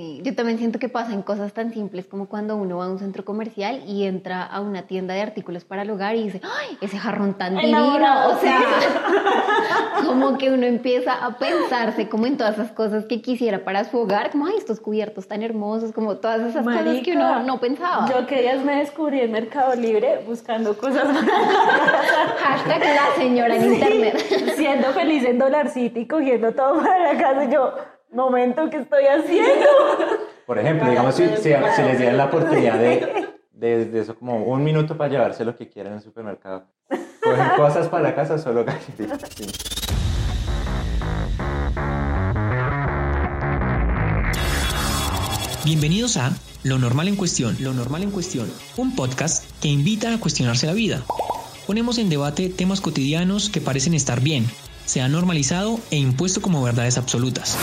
Sí, yo también siento que pasa en cosas tan simples como cuando uno va a un centro comercial y entra a una tienda de artículos para el hogar y dice, ¡ay, ese jarrón tan divino! O sea, como que uno empieza a pensarse como en todas esas cosas que quisiera para su hogar, como, ¡ay, estos cubiertos tan hermosos! Como todas esas cosas que uno no pensaba. Yo que días me descubrí en Mercado Libre buscando cosas Hashtag la señora en internet. Siendo feliz en Dollar City, cogiendo todo para la casa yo momento que estoy haciendo. Por ejemplo, digamos, si, si, les dieran la oportunidad de, de, eso como un minuto para llevarse lo que quieran en el supermercado, coger cosas para la casa, solo galletitas. Bienvenidos a Lo Normal en Cuestión, Lo Normal en Cuestión, un podcast que invita a cuestionarse la vida. Ponemos en debate temas cotidianos que parecen estar bien, se ha normalizado e impuesto como verdades absolutas.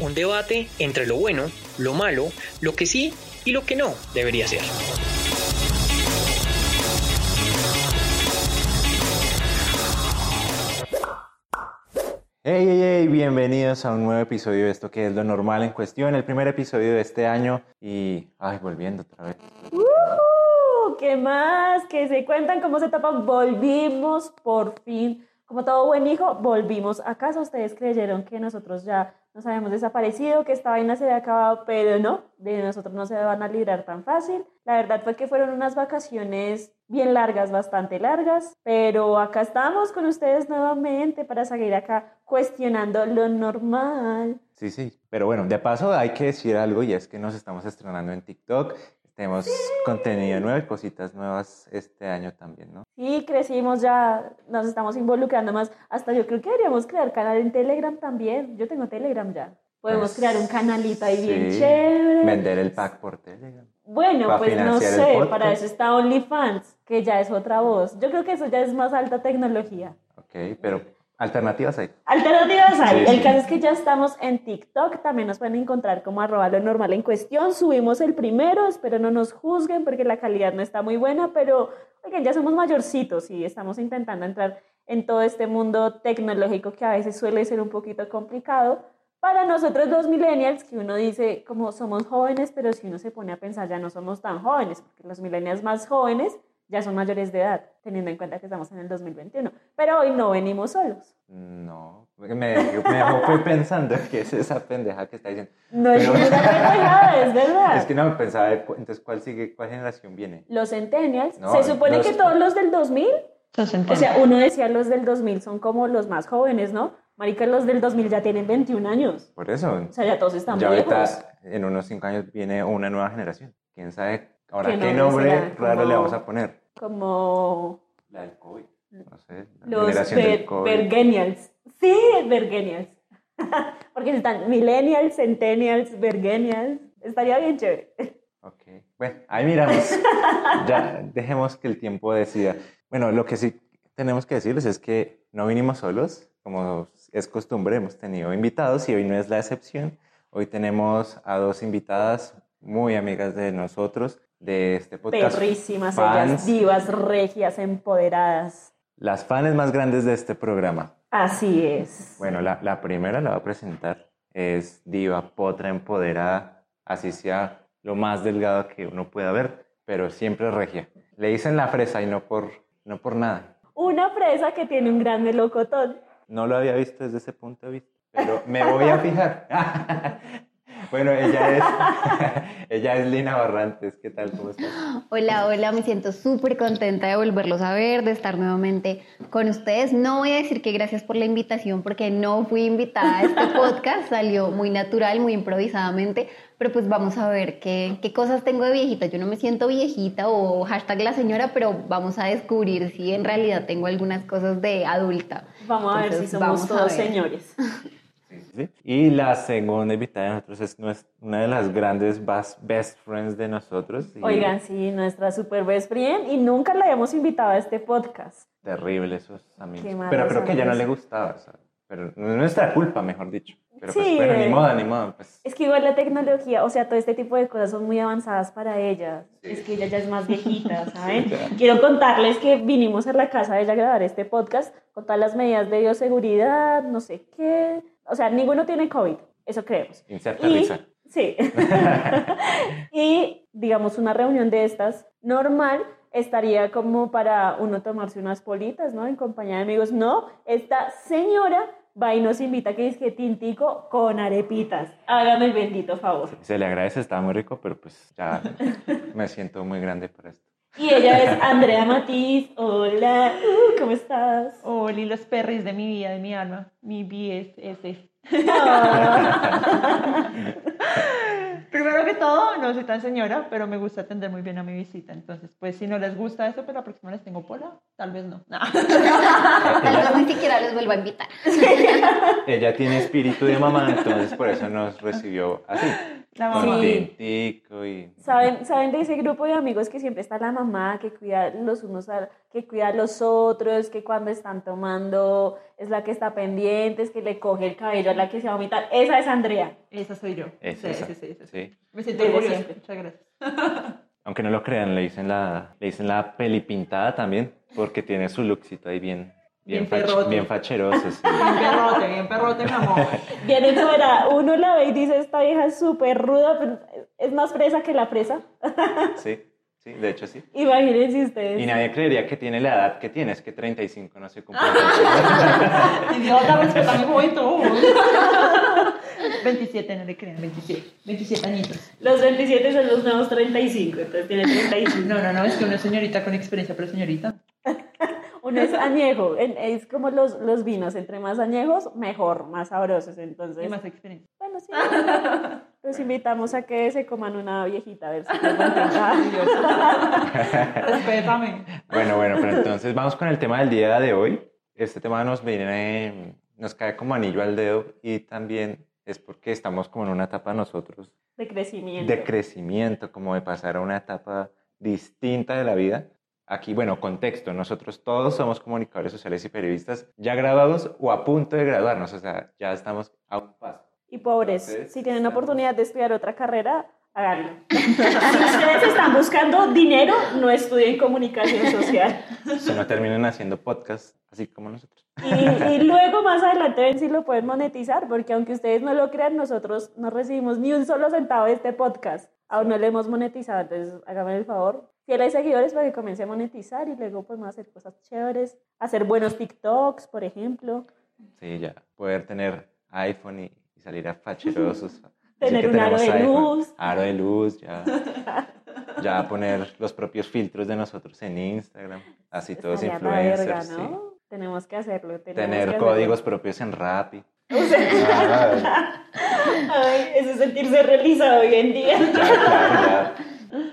Un debate entre lo bueno, lo malo, lo que sí y lo que no debería ser. Hey, hey, hey, bienvenidos a un nuevo episodio de esto que es lo normal en cuestión, el primer episodio de este año y, ay, volviendo otra vez. Uh, ¿Qué más? Que se cuentan cómo se tapan. Volvimos por fin como todo buen hijo, volvimos a casa. Ustedes creyeron que nosotros ya nos habíamos desaparecido, que esta vaina se había acabado, pero no, de nosotros no se van a librar tan fácil. La verdad fue que fueron unas vacaciones bien largas, bastante largas, pero acá estamos con ustedes nuevamente para seguir acá cuestionando lo normal. Sí, sí, pero bueno, de paso hay que decir algo y es que nos estamos estrenando en TikTok tenemos contenido nuevo y cositas nuevas este año también, ¿no? Sí, crecimos ya, nos estamos involucrando más. Hasta yo creo que deberíamos crear canal en Telegram también. Yo tengo Telegram ya. Podemos pues, crear un canalito ahí bien chévere. Vender el pack por Telegram. Bueno, pues no sé, para eso está OnlyFans, que ya es otra voz. Yo creo que eso ya es más alta tecnología. Ok, pero Alternativas hay. Alternativas hay. el caso es que ya estamos en TikTok. También nos pueden encontrar como arroba lo normal en cuestión. Subimos el primero. Espero no nos juzguen porque la calidad no está muy buena. Pero, oigan, ya somos mayorcitos y estamos intentando entrar en todo este mundo tecnológico que a veces suele ser un poquito complicado. Para nosotros los millennials, que uno dice como somos jóvenes, pero si uno se pone a pensar ya no somos tan jóvenes, porque los millennials más jóvenes ya son mayores de edad, teniendo en cuenta que estamos en el 2021. Pero hoy no venimos solos. No, me, me fui pensando que es esa pendeja que está diciendo. No es una pendejada, es verdad. Es que no, pensaba, entonces, ¿cuál sigue, cuál generación viene? Los centennials. Se supone que todos los del 2000, o sea, uno decía los del 2000 son como los más jóvenes, ¿no? Marica, los del 2000 ya tienen 21 años. Por eso. O sea, ya todos están ya viejos. en unos 5 años viene una nueva generación. ¿Quién sabe Ahora, ¿qué, nombre raro le vamos a poner? Como... La del COVID. No sé. Los Bergenials. Sí, Bergenials. Porque están Millennials, Centennials, Bergenials. Estaría bien chévere. Ok. Bueno, ahí miramos. ya, dejemos que el tiempo decida. Bueno, lo que sí tenemos que decirles es que no vinimos solos. Como es costumbre, hemos tenido invitados y hoy no es la excepción. Hoy tenemos a dos invitadas muy amigas de nosotros de este podcast. Perrísimas, ellas, divas, regias, empoderadas. Las fans más grandes de este programa. Así es. Bueno, la, la primera la va a presentar. Es diva, potra, empoderada, así sea lo más delgado que uno pueda ver, pero siempre regia. Le dicen la fresa y no por, no por nada. Una fresa que tiene un gran melocotón. No lo había visto desde ese punto de vista, pero me voy a fijar. Bueno, ella es, ella es Lina Barrantes. ¿Qué tal? ¿Cómo estás? Hola, hola. Me siento súper contenta de volverlos a ver, de estar nuevamente con ustedes. No voy a decir que gracias por la invitación porque no fui invitada a este podcast. Salió muy natural, muy improvisadamente. Pero pues vamos a ver qué, qué cosas tengo de viejita. Yo no me siento viejita o hashtag la señora, pero vamos a descubrir si en realidad tengo algunas cosas de adulta. Vamos a ver si somos todos señores. Y la segunda invitada de nosotros es una de las grandes best friends de nosotros. Oigan, sí, nuestra super best friend y nunca la habíamos invitado a este podcast. Terrible esos amigos. Pero creo que a ella no le gustaba, pero no es nuestra culpa, mejor dicho. Pero pues, sí, bueno, ni modo, ni modo. Pues. Es que igual la tecnología, o sea, todo este tipo de cosas son muy avanzadas para ella. Es que ella ya es más viejita, ¿saben? Quiero contarles que vinimos a la casa de ella a grabar este podcast con todas las medidas de bioseguridad, no sé qué o sea, ninguno tiene COVID, eso creemos. Inserta risa. Sí. y digamos, una reunión de estas normal estaría como para uno tomarse unas politas, ¿no? En compañía de amigos. No, esta señora va y nos invita que es que tintico con arepitas. Hágame el bendito favor. Se le agradece, estaba muy rico, pero pues ya me siento muy grande por esto. Y ella es Andrea Matiz. Hola, uh, ¿cómo estás? Hola, los perris de mi vida, de mi alma, mi BSS. Primero que todo, no soy tan señora, pero me gusta atender muy bien a mi visita. Entonces, pues si no les gusta eso, pues la próxima les tengo pola. Tal vez no. No. Tal vez ni siquiera les vuelvo a invitar. Ella tiene espíritu de mamá, entonces por eso nos recibió así. La mamá. Sí. y... ¿Saben, ¿Saben de ese grupo de amigos que siempre está la mamá que cuida los unos a, que cuida a los otros, que cuando están tomando es la que está pendiente, es que le coge el cabello a la que se va a vomitar? Esa es Andrea. Esa soy yo. Es sí, esa, sí, sí, sí. Me siento orgullosa. Muchas gracias. Aunque no lo crean, le dicen la, le dicen la peli pintada también, porque tiene su lookcito ahí bien, bien, Bien fach- bien facheroso. sí. Bien perrote, bien perrote, mi amor. Viene fuera, uno la ve y dice, esta vieja es súper ruda, pero es más fresa que la fresa. sí, sí, de hecho sí. Imagínense ustedes. Y nadie creería que tiene la edad que tiene, es que 35 no se cumple. Idiota, respeta mi juventud. 27, no le crean, 27. 27 añitos. Los 27 son los nuevos 35, entonces tiene 35. No, no, no, es que una señorita con experiencia, pero señorita. Uno es añejo, es como los, los vinos, entre más añejos, mejor, más sabrosos. Entonces, Y más experiencia. bueno, sí. Los invitamos a que se coman una viejita, a ver si. Respétame. Bueno, bueno, pero entonces vamos con el tema del día de hoy. Este tema nos viene, nos cae como anillo al dedo y también es porque estamos como en una etapa nosotros De crecimiento. de crecimiento, como de pasar a una etapa distinta de la vida. Aquí, bueno, contexto, nosotros todos somos comunicadores sociales y periodistas ya graduados o a punto de graduarnos, o sea, ya estamos a un paso. Y pobres, Entonces, si tienen estamos- oportunidad de estudiar otra carrera, háganlo. si ustedes están buscando dinero, no estudien comunicación social. Si no terminan haciendo podcast, así como nosotros. Y, y luego más adelante ven si lo pueden monetizar, porque aunque ustedes no lo crean, nosotros no recibimos ni un solo centavo de este podcast. Aún no lo hemos monetizado, entonces háganme el favor. Fieles seguidores para que comience a monetizar y luego podemos hacer cosas chéveres, hacer buenos TikToks, por ejemplo. Sí, ya, poder tener iPhone y, y salir a facherosos. Tener que un aro de iPhone, luz. Aro de luz, ya. Ya poner los propios filtros de nosotros en Instagram, así todos la verga, influencers. sí. ¿no? Tenemos que hacerlo. tenemos que Tener hacerlo. códigos propios en Rappi. O sea, ay, eso es sentirse realizado hoy en día. ya, claro, ya.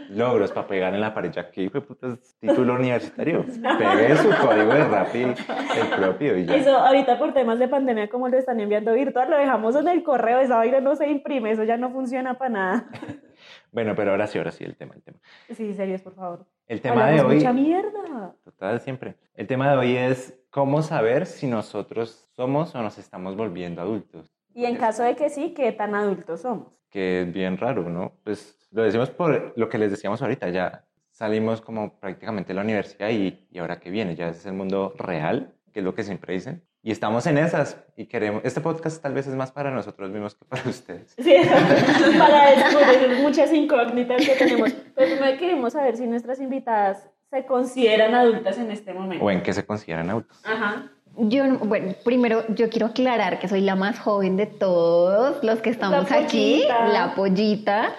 Logros para pegar en la pared. Ya que hijo de puta es título universitario. Pegue su código de Rappi, el propio, y ya. Eso ahorita por temas de pandemia, como lo están enviando virtual, lo dejamos en el correo, esa vaina no se imprime, eso ya no funciona para nada. Bueno, pero ahora sí, ahora sí, el tema, el tema. Sí, serios, por favor. El tema de hoy. mucha mierda. Total, siempre. El tema de hoy es cómo saber si nosotros somos o nos estamos volviendo adultos. Y en caso de que sí, ¿qué tan adultos somos? Que es bien raro, ¿no? Pues lo decimos por lo que les decíamos ahorita, ya salimos como prácticamente de la universidad y, y ahora que viene, ya es el mundo real, que es lo que siempre dicen. Y estamos en esas y queremos, este podcast tal vez es más para nosotros mismos que para ustedes. Sí, para descubrir muchas incógnitas que tenemos. Pero primero queremos saber si nuestras invitadas se consideran adultas en este momento. O en qué se consideran adultos. Ajá. Yo, no- bueno, primero yo quiero aclarar que soy la más joven de todos los que estamos La aquí, la pollita,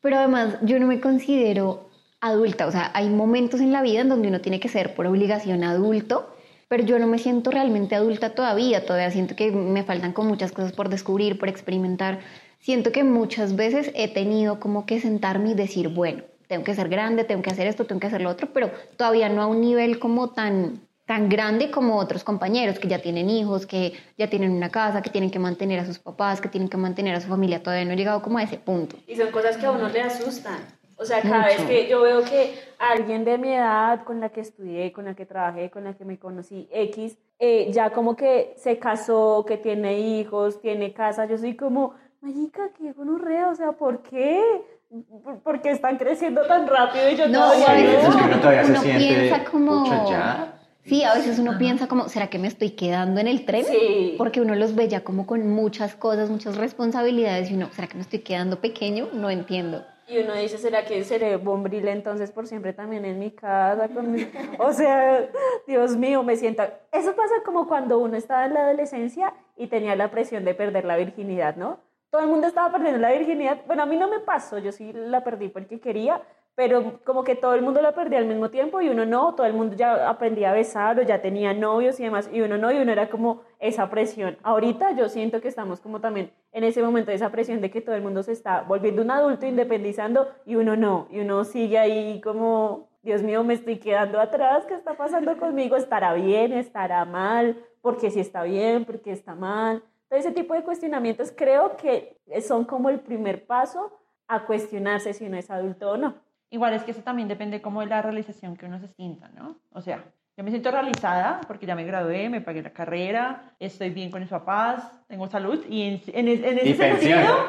pero además yo no me considero adulta, o sea, hay momentos en la vida en donde uno tiene que ser por obligación adulto, pero yo no me siento realmente adulta todavía, todavía siento que me faltan con muchas cosas por descubrir, por experimentar. Siento que muchas veces he tenido como que sentarme y decir, bueno, tengo que ser grande, tengo que hacer esto, tengo que hacer lo otro, pero todavía no a un nivel como tan tan grande como otros compañeros que ya tienen hijos, que ya tienen una casa, que tienen que mantener a sus papás, que tienen que mantener a su familia. Todavía no he llegado como a ese punto. Y son cosas que a uno le asustan. O sea, cada Mucho. vez que yo veo que alguien de mi edad, con la que estudié, con la que trabajé, con la que me conocí, X, eh, ya como que se casó, que tiene hijos, tiene casa, yo soy como, marica, qué gonorrea, o sea, ¿por qué? ¿Por- ¿Por qué están creciendo tan rápido y yo No, todavía o a Sí, veces es que uno todavía se uno siente, piensa como- "Pucha, ya". Sí, a veces uno piensa como, ¿será que me estoy quedando en el tren? Sí. Porque uno los ve ya como con muchas cosas, muchas responsabilidades y uno, ¿será que me estoy quedando pequeño? No entiendo. Y uno dice, ¿será que seré bombril entonces por siempre también en mi casa? Con mi- O sea, Dios mío, me siento... Eso pasa como cuando uno estaba en la adolescencia y tenía la presión de perder la virginidad, ¿no? Todo el mundo estaba perdiendo la virginidad. Bueno, a mí no me pasó, yo sí la perdí porque quería, pero como que todo el mundo la perdía al mismo tiempo y uno no, todo el mundo ya aprendía a besar o ya tenía novios y demás, y uno no, y uno era como esa presión. Ahorita yo siento que estamos como también en ese momento de esa presión de que todo el mundo se está volviendo un adulto, independizando, y uno no, y uno sigue ahí como, Dios mío, me estoy quedando atrás, ¿qué está pasando conmigo? ¿Estará bien? ¿Estará mal? ¿Por qué si está bien? ¿Por qué está mal? Todo ese tipo de cuestionamientos creo que son como el primer paso a cuestionarse si uno es adulto o no. Igual es que eso también depende como de la realización que uno se sienta, ¿no? O sea, yo me siento realizada porque ya me gradué, me pagué la carrera, estoy bien con mis papás, tengo salud y en, en, en ese Y sentido...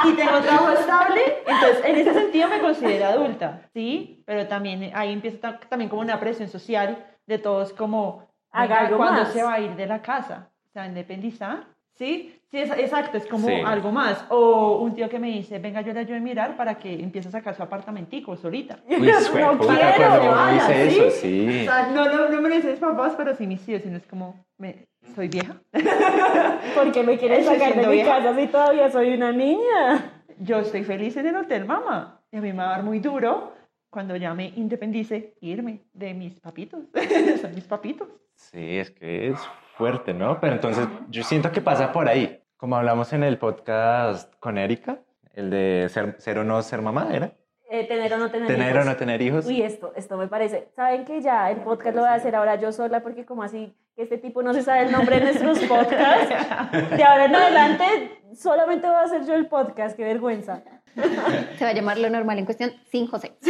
y tengo trabajo estable, entonces en ese sentido me considero adulta, ¿sí? Pero también ahí empieza ta- también como una presión social de todos como, Haga algo ¿cuándo más. se va a ir de la casa? ¿Se va a independizar? ¿Sí? Sí, es- exacto, es como Sí. algo más. O un tío que me dice, venga, yo le ayudo a mirar para que empiece a sacar su apartamentico solita. Uy, No puta, quiero, dice ¿sí? eso, sí. O sea, no, no, no me lo dicen mis papás, pero sí mis tíos, sino es como, me, soy vieja. ¿Por qué me quieres Estoy sacar de mi vieja. casa si todavía soy una niña? Yo estoy feliz en el hotel, mamá. Y a mí me va a dar muy duro cuando ya me independice irme de mis papitos. Son mis papitos. Sí, es que es fuerte, ¿no? Pero entonces yo siento que pasa por ahí. Como hablamos en el podcast con Erika, el de ser, ser o no ser mamá, ¿era? Eh, tener o no tener Tener hijos. o no tener hijos. Uy, esto, esto me parece. ¿Saben que ya el podcast lo voy a hacer ahora yo sola? Porque como así que este tipo no se sabe el nombre de nuestros podcasts. De ahora en adelante solamente voy a hacer yo el podcast. Qué vergüenza. Se va a llamar lo normal en cuestión sin José.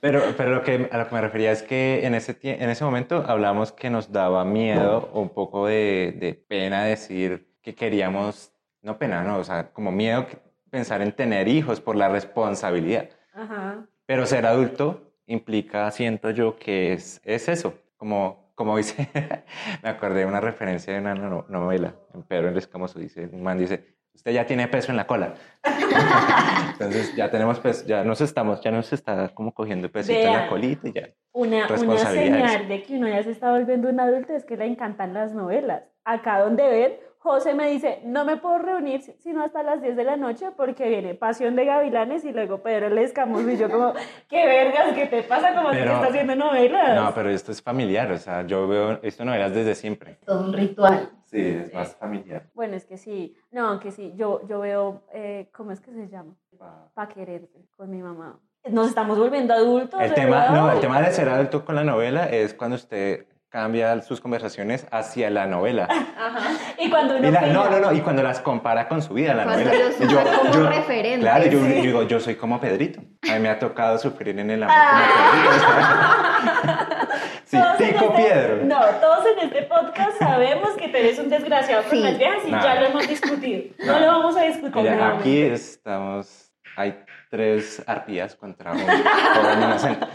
Pero, pero lo que, a lo que me refería es que en ese, en ese momento hablamos que nos daba miedo o un poco de, de pena decir que queríamos, no pena, no, o sea, como miedo que- pensar en tener hijos por la responsabilidad. Ajá. Pero ser adulto implica, siento yo, que es, es eso. Como, como dice, me acordé de una referencia de una no- novela, en Pedro el Escamoso, dice, un man dice, usted ya tiene peso en la cola. Entonces ya tenemos peso, ya nos estamos, ya nos está como cogiendo pesito en la colita y ya. Una, una señal de que uno ya se está volviendo un adulto es que le encantan las novelas. Acá donde ven, José me dice, no me puedo reunir si- sino hasta las 10 de la noche porque viene Pasión de Gavilanes y luego Pedro el Escamoso y yo como, qué vergas, ¿qué te pasa? Como que Pero- está haciendo novelas. No, pero esto es familiar, o sea, yo veo esto novelas desde siempre. Todo un ritual. Sí, es más familiar. Bueno, es que sí, no, aunque sí, yo, yo veo, eh, ¿cómo es que se llama? Pa' quererte, con mi mamá. Nos estamos volviendo adultos. El tema, no, el tema de ser adulto con la novela es cuando usted cambia sus conversaciones hacia la novela. Y cuando uno Y la- no, no, no, y cuando las compara con su vida, la Cuando novela. usa como referente. Claro, yo, Sí. yo digo, yo soy como Pedrito. A mí me ha tocado sufrir en el amor Ah. como Pedrito. sí, Tico este- Piedro. No, todos en este podcast sabemos que tú eres un desgraciado con Sí. las viejas y Nah. ya lo hemos discutido. No lo vamos a discutir. Mira, aquí estamos, hay tres arpías contra un joven inocente.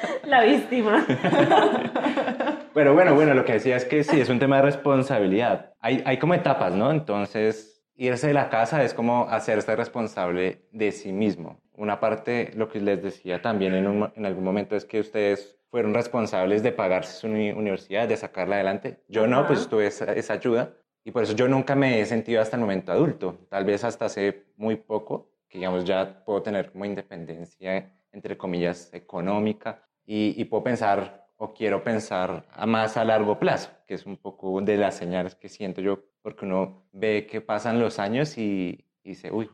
La víctima. Pero bueno, bueno, lo que decía es que sí, es un tema de responsabilidad. Hay, hay como etapas, ¿no? Entonces, irse de la casa es como hacerse responsable de sí mismo. Una parte, lo que les decía también en, un- en algún momento es que ustedes fueron responsables de pagarse su uni- universidad, de sacarla adelante. Yo no, Ajá. pues tuve esa, esa ayuda y por eso yo nunca me he sentido hasta el momento adulto. Tal vez hasta hace muy poco, que digamos ya puedo tener como independencia, entre comillas, económica y, y puedo pensar o quiero pensar a más a largo plazo, que es un poco de las señales que siento yo, porque uno ve que pasan los años y, y dice, uy,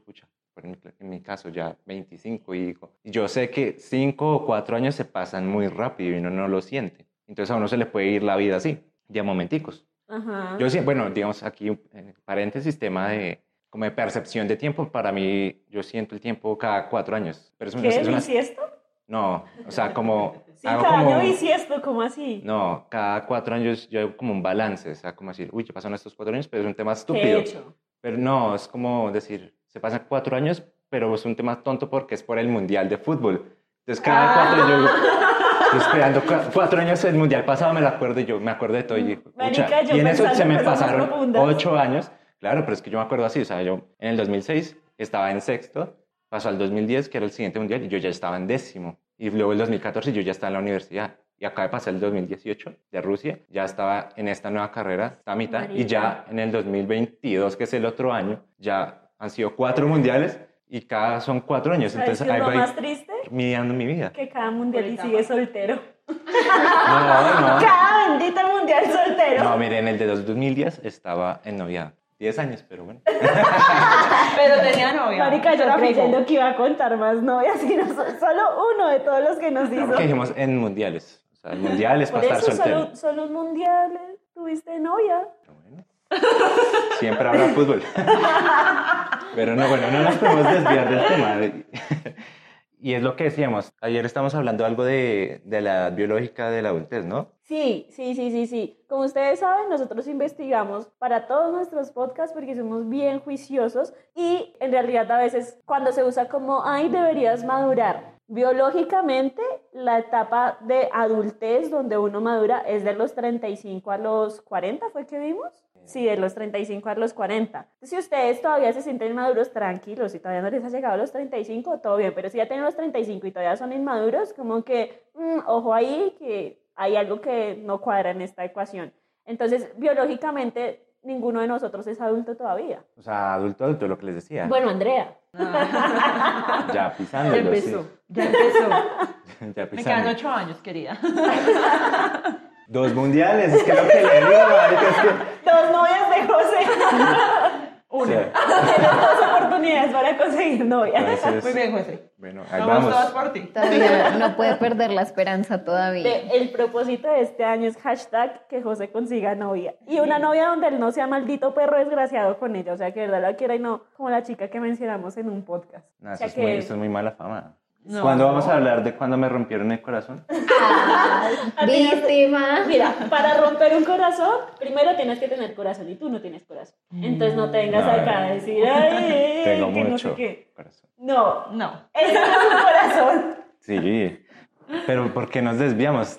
por en, en mi caso ya 25 y digo, y yo sé que 5 o 4 años se pasan muy rápido y uno no lo siente. Entonces a uno se le puede ir la vida así, de momenticos. Ajá. Yo sí, bueno, digamos aquí, eh, paréntesis, tema de como de percepción de tiempo, para mí yo siento el tiempo cada cuatro años. Pero es, ¿Qué? es una... ¿Bisiesto? No, o sea, como... Sí, hago cada como- año bisiesto, ¿cómo así? no, cada cuatro años yo hago como un balance, o sea, como decir, uy, ya pasaron estos cuatro años, pero es un tema ¿Qué he estúpido. hecho? Pero no, es como decir, se pasan cuatro años, pero es un tema tonto porque es por el Mundial de Fútbol. Entonces cada cuatro yo, yo esperando cua- cuatro años el mundial pasado me lo acuerdo y yo me acuerdo de todo y, digo, Marica, "Pucha", yo y en eso se me pasaron ocho años. Claro, pero es que yo me acuerdo así, o sea, yo en el 2006 estaba en sexto, pasó al 2010 que era el siguiente mundial y yo ya estaba en décimo y luego el 2014 yo ya estaba en la universidad. Y acaba de pasar el 2018 de Rusia, ya estaba en esta nueva carrera, está a mitad, y ya en el 2022, que es el otro año, ya han sido cuatro mundiales y cada son cuatro años. ¿Sabes Entonces ahí voy más triste? midiendo mi vida. Que cada mundial y sigue soltero. No, no. Cada bendito mundial soltero. No, miren, el de 2010 estaba en noviada. 10 años, pero bueno. Pero tenía novia. Marica, yo creyendo que iba a contar más novias y no, so- solo uno de todos los que nos hizo. Porque dijimos en mundiales. O sea, el mundial es para estar soltero. solo, solo un mundial tuviste novia. Pero bueno. Siempre habrá fútbol. Pero no, bueno, no nos podemos desviar del tema. Y es lo que decíamos. Ayer estamos hablando algo de, de la edad biológica de la adultez, ¿no? Sí, sí, sí, sí, sí. Como ustedes saben, nosotros investigamos para todos nuestros podcasts porque somos bien juiciosos y en realidad a veces cuando se usa como, ay, deberías madurar. Biológicamente, la etapa de adultez donde uno madura es de los 35 a los 40, ¿fue que vimos? Sí, de los 35 a los 40. Entonces, si ustedes todavía se sienten inmaduros, tranquilos, si todavía no les ha llegado a los 35, todo bien, pero si ya tienen los 35 y todavía son inmaduros, como que, mm, ojo ahí, que hay algo que no cuadra en esta ecuación. Entonces, biológicamente, ninguno de nosotros es adulto todavía. O sea, adulto, adulto, lo que les decía. Bueno, Andrea. Ya Ya pisándolo, empezó. sí. Ya empezó. Ya Me quedan ocho años, querida. Dos mundiales, es que lo que le digo, marica, es que... Dos novias de José. sea, Tienes dos oportunidades para conseguir novia. entonces, Muy bien, José. Bueno, ahí Vamos vamos. todas por ti. Todavía no puede perder la esperanza todavía. De- el propósito de este año es hashtag que José consiga novia. Y una novia donde él no sea maldito perro desgraciado con ella. O sea, que de verdad la quiera y no como la chica que mencionamos en un podcast. No, o eso, sea, es que muy, eso es muy mala fama. No. ¿Cuándo vamos a hablar de cuando me rompieron el corazón? Víctima. Mira, para romper un corazón, primero tienes que tener corazón y tú no tienes corazón. Entonces no te vengas No, acá a decir, ay, Tengo que no mucho sé qué. corazón. No, No. eso no es un corazón. Sí, pero ¿por qué nos desviamos?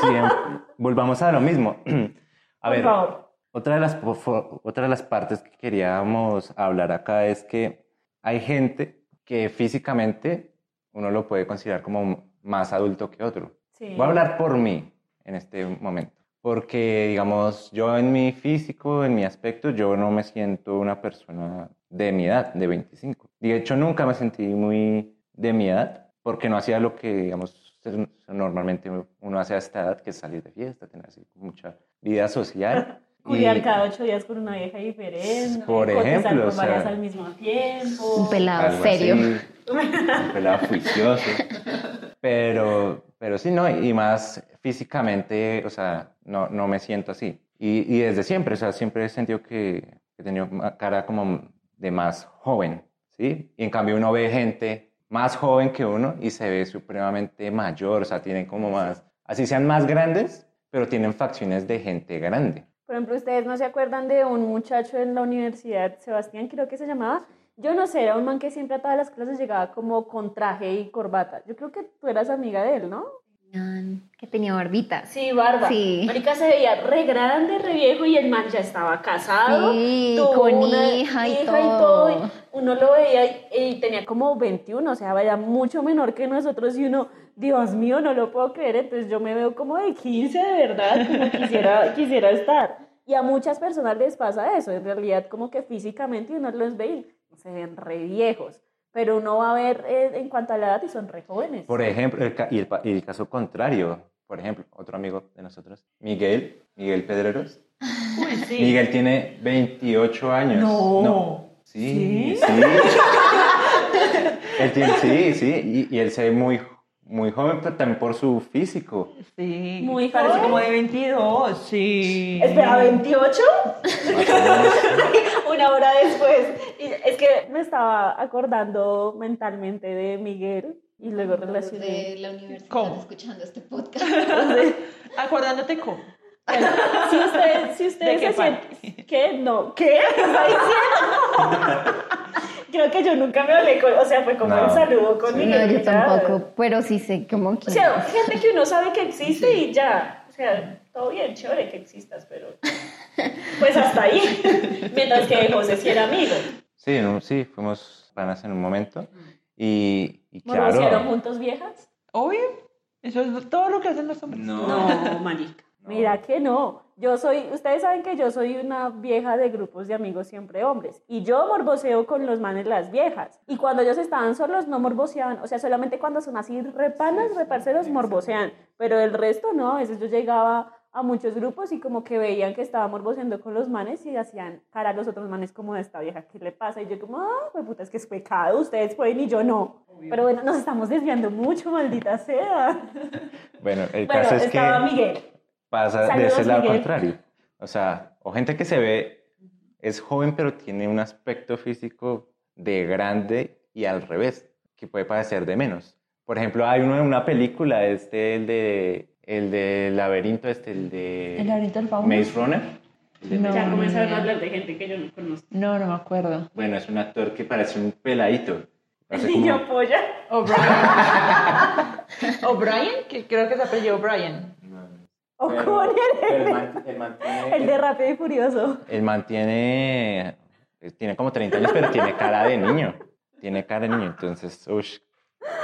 Siempre- volvamos a lo mismo. A Por ver, favor. otra de, las, otra de las partes que queríamos hablar acá es que hay gente que físicamente uno lo puede considerar como más adulto que otro. Sí. Voy a hablar por mí en este momento. Porque, digamos, yo en mi físico, en mi aspecto, yo no me siento una persona de mi edad, de 25. De hecho, nunca me sentí muy de mi edad, porque no hacía lo que, digamos, normalmente uno hace a esta edad, que es salir de fiesta, tener así mucha vida social. Culiar Y- cada ocho días con una vieja diferente. Por ejemplo, con o sea, varias al mismo tiempo. Un pelado serio. así, un pelado juicioso. Pero, pero sí, ¿no? Y más físicamente, o sea, no, no me siento así. Y, y desde siempre, o sea, siempre he sentido que he tenido una cara como de más joven, ¿sí? Y en cambio uno ve gente más joven que uno y se ve supremamente mayor, o sea, tienen como más, así sean más grandes, pero tienen facciones de gente grande. Por ejemplo, ¿ustedes no se acuerdan de un muchacho en la universidad, Sebastián, creo que se llamaba? Yo no sé, era un man que siempre a todas las clases llegaba como con traje y corbata. Yo creo que tú eras amiga de él, ¿no? Que tenía barbita. Sí, barba. Sí. Marica se veía re grande, re viejo y el man ya estaba casado. Sí, tuvo con una hija y y todo. y uno lo veía y, y tenía como 21, o sea, era mucho menor que nosotros y uno, Dios mío, no lo puedo creer. Entonces yo me veo como de 15 de verdad, como quisiera, quisiera estar. Y a muchas personas les pasa eso, en realidad como que físicamente uno los ve y se ven re viejos. Pero uno va a ver eh, en cuanto a la edad y son re jóvenes. Por ejemplo, el y, el, y el caso contrario, por ejemplo, otro amigo de nosotros, Miguel, Miguel Pedreros. Uy, sí. Miguel tiene 28 años. No. Sí, sí. él tiene, sí, sí, y, y él se ve muy, muy joven, pero también por su físico. Sí. Muy Parece joven. como de 22, sí. Espera, ¿28? Más o menos. Una hora después. Y es que me estaba acordando mentalmente de Miguel y luego relacioné. la universidad ¿Cómo? escuchando este podcast. Acordándote cómo. Bueno, si usted, si usted ¿De qué se siente... ¿Qué? No. ¿Qué? ¿Qué está diciendo? Creo que yo nunca me hablé con, o sea, fue como No. el saludo con Sí. Miguel. No, yo tampoco, pero sí sé como que... O sea, gente que uno sabe que existe y ya. O sea, todo bien, chévere que existas, pero pues hasta ahí. Mientras que José sí era amigo. Sí, no, sí, fuimos panas en un momento. Y, y ¿Morbosearon claro, juntos viejas? Obvio. Eso es todo lo que hacen los hombres. No, marica. Mira que no. Yo soy, ustedes saben que yo soy una vieja de grupos de amigos siempre hombres. Y yo morboseo con los manes las viejas. Y cuando ellos estaban solos no morboseaban. O sea, solamente cuando son así repanas, reparceros, morbosean. Pero el resto no. A veces yo llegaba a muchos grupos y como que veían que estaba morboseando con los manes y hacían cara a los otros manes como de esta vieja, ¿qué le pasa? Y yo como, ah, pues puta, es que es pecado, ustedes pueden y yo no. Pero bueno, nos estamos desviando mucho, maldita sea. bueno, el Bueno, caso es estaba que Miguel. Pasa de Saludos, ese lado Miguel. contrario. O sea, o gente que se ve, es joven, pero tiene un aspecto físico de grande y al revés, que puede parecer de menos. Por ejemplo, hay uno en una película, este, el de el de laberinto, este, el de ¿El laberinto del fauno? Maze Runner. No, ya no, comenzaron no. a hablar de gente que yo no conozco. No, no me acuerdo. Bueno, es un actor que parece un peladito. Parece como- Niño polla. O'Brien. O'Brien, que creo que se apellido O'Brien. O Pero- el, man- el man tiene- el de Rápido y Furioso. El man tiene, tiene como 30 años, pero tiene cara de niño. Tiene cara de niño, entonces, ush,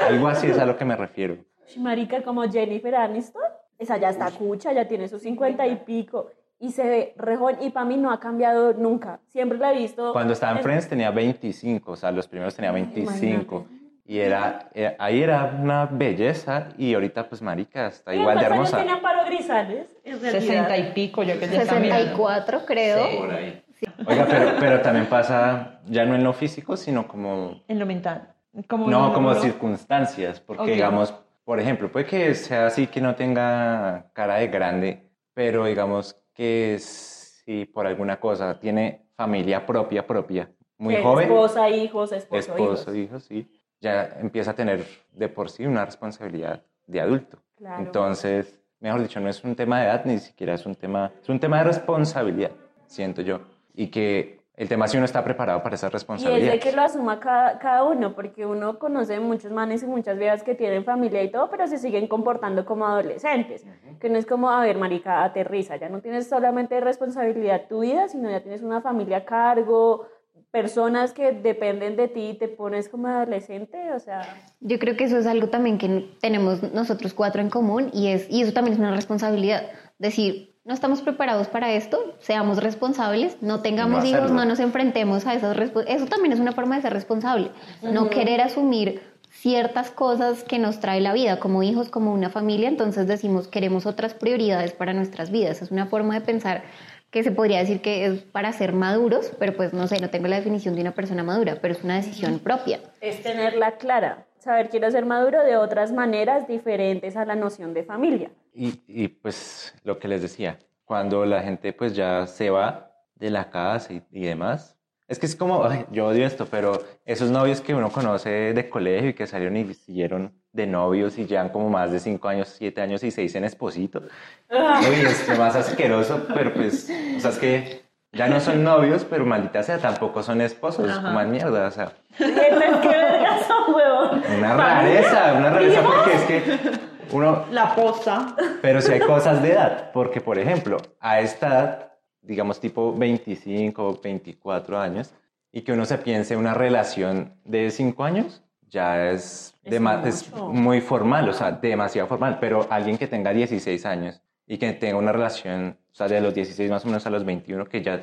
algo así es a lo que me refiero. Marica, como Jennifer Aniston. Esa ya está cucha, ya tiene sus 50 y pico. Y se ve rejón. Y para mí no ha cambiado nunca. Siempre la he visto. Cuando estaba en en- Friends tenía 25, o sea, los primeros tenía 25. Y era, era- ahí era una belleza y ahorita pues marica, está ¿Y igual de cuántos años hermosa. tiene Amparo Grisales? 60 y pico, yo que ya está mirando. 64 creo. Sí. Por ahí. Oiga, pero, pero también pasa ya no en lo físico, sino como En lo mental. Como No, lo- como lo- circunstancias, porque Ok. digamos, por ejemplo, puede que sea así que no tenga cara de grande, pero digamos que si por alguna cosa tiene familia propia, propia, muy joven, Esposa, hijos, esposo, esposo, hijos. hijos, sí, ya empieza a tener de por sí una responsabilidad de adulto. Claro. Entonces, mejor dicho, no es un tema de edad, ni siquiera es un tema, es un tema de responsabilidad, siento yo, y que el tema si uno está preparado para esa Y es responsabilidad. de que lo asuma cada, cada uno, porque uno conoce muchos manes y muchas viejas que tienen familia y todo, pero se siguen comportando como adolescentes. Que no es como, a ver, marica, aterriza, ya no tienes solamente responsabilidad tu vida, sino ya tienes una familia a cargo, personas que dependen de ti y te pones como adolescente, o sea... Yo creo que eso es algo también que tenemos nosotros cuatro en común y, es, y eso también es una responsabilidad. Decir, no estamos preparados para esto, seamos responsables, no tengamos No hijos, no nos enfrentemos a esas responsabilidades. Eso también es una forma de ser responsable. No querer asumir ciertas cosas que nos trae la vida, como hijos, como una familia, entonces decimos queremos otras prioridades para nuestras vidas. Es una forma de pensar que se podría decir que es para ser maduros, pero pues no sé, no tengo la definición de una persona madura, pero es una decisión propia. es tenerla clara, saber quiero ser maduro de otras maneras diferentes a la noción de familia. Y, y, pues lo que les decía, cuando la gente pues ya se va de la casa y, y demás, es que es como, ay, yo odio esto, pero esos novios que uno conoce de colegio y que salieron y siguieron de novios y llevan como más de cinco años, siete años y se dicen esposito, uy, es lo más asqueroso, pero pues, o sea, es que ya no son novios, pero maldita sea, tampoco son esposos, es como mierda, o sea, ¿qué verga son, huevón? una rareza, una rareza porque es que uno, La posta. Pero si hay cosas de edad, porque por ejemplo, a esta edad, digamos tipo 25, 24 años, y que uno se piense una relación de 5 años, ya es, Es es muy formal, o sea, demasiado formal, pero alguien que tenga 16 años y que tenga una relación, o sea, de los 16 más o menos a los 21, que ya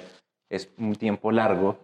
es un tiempo largo.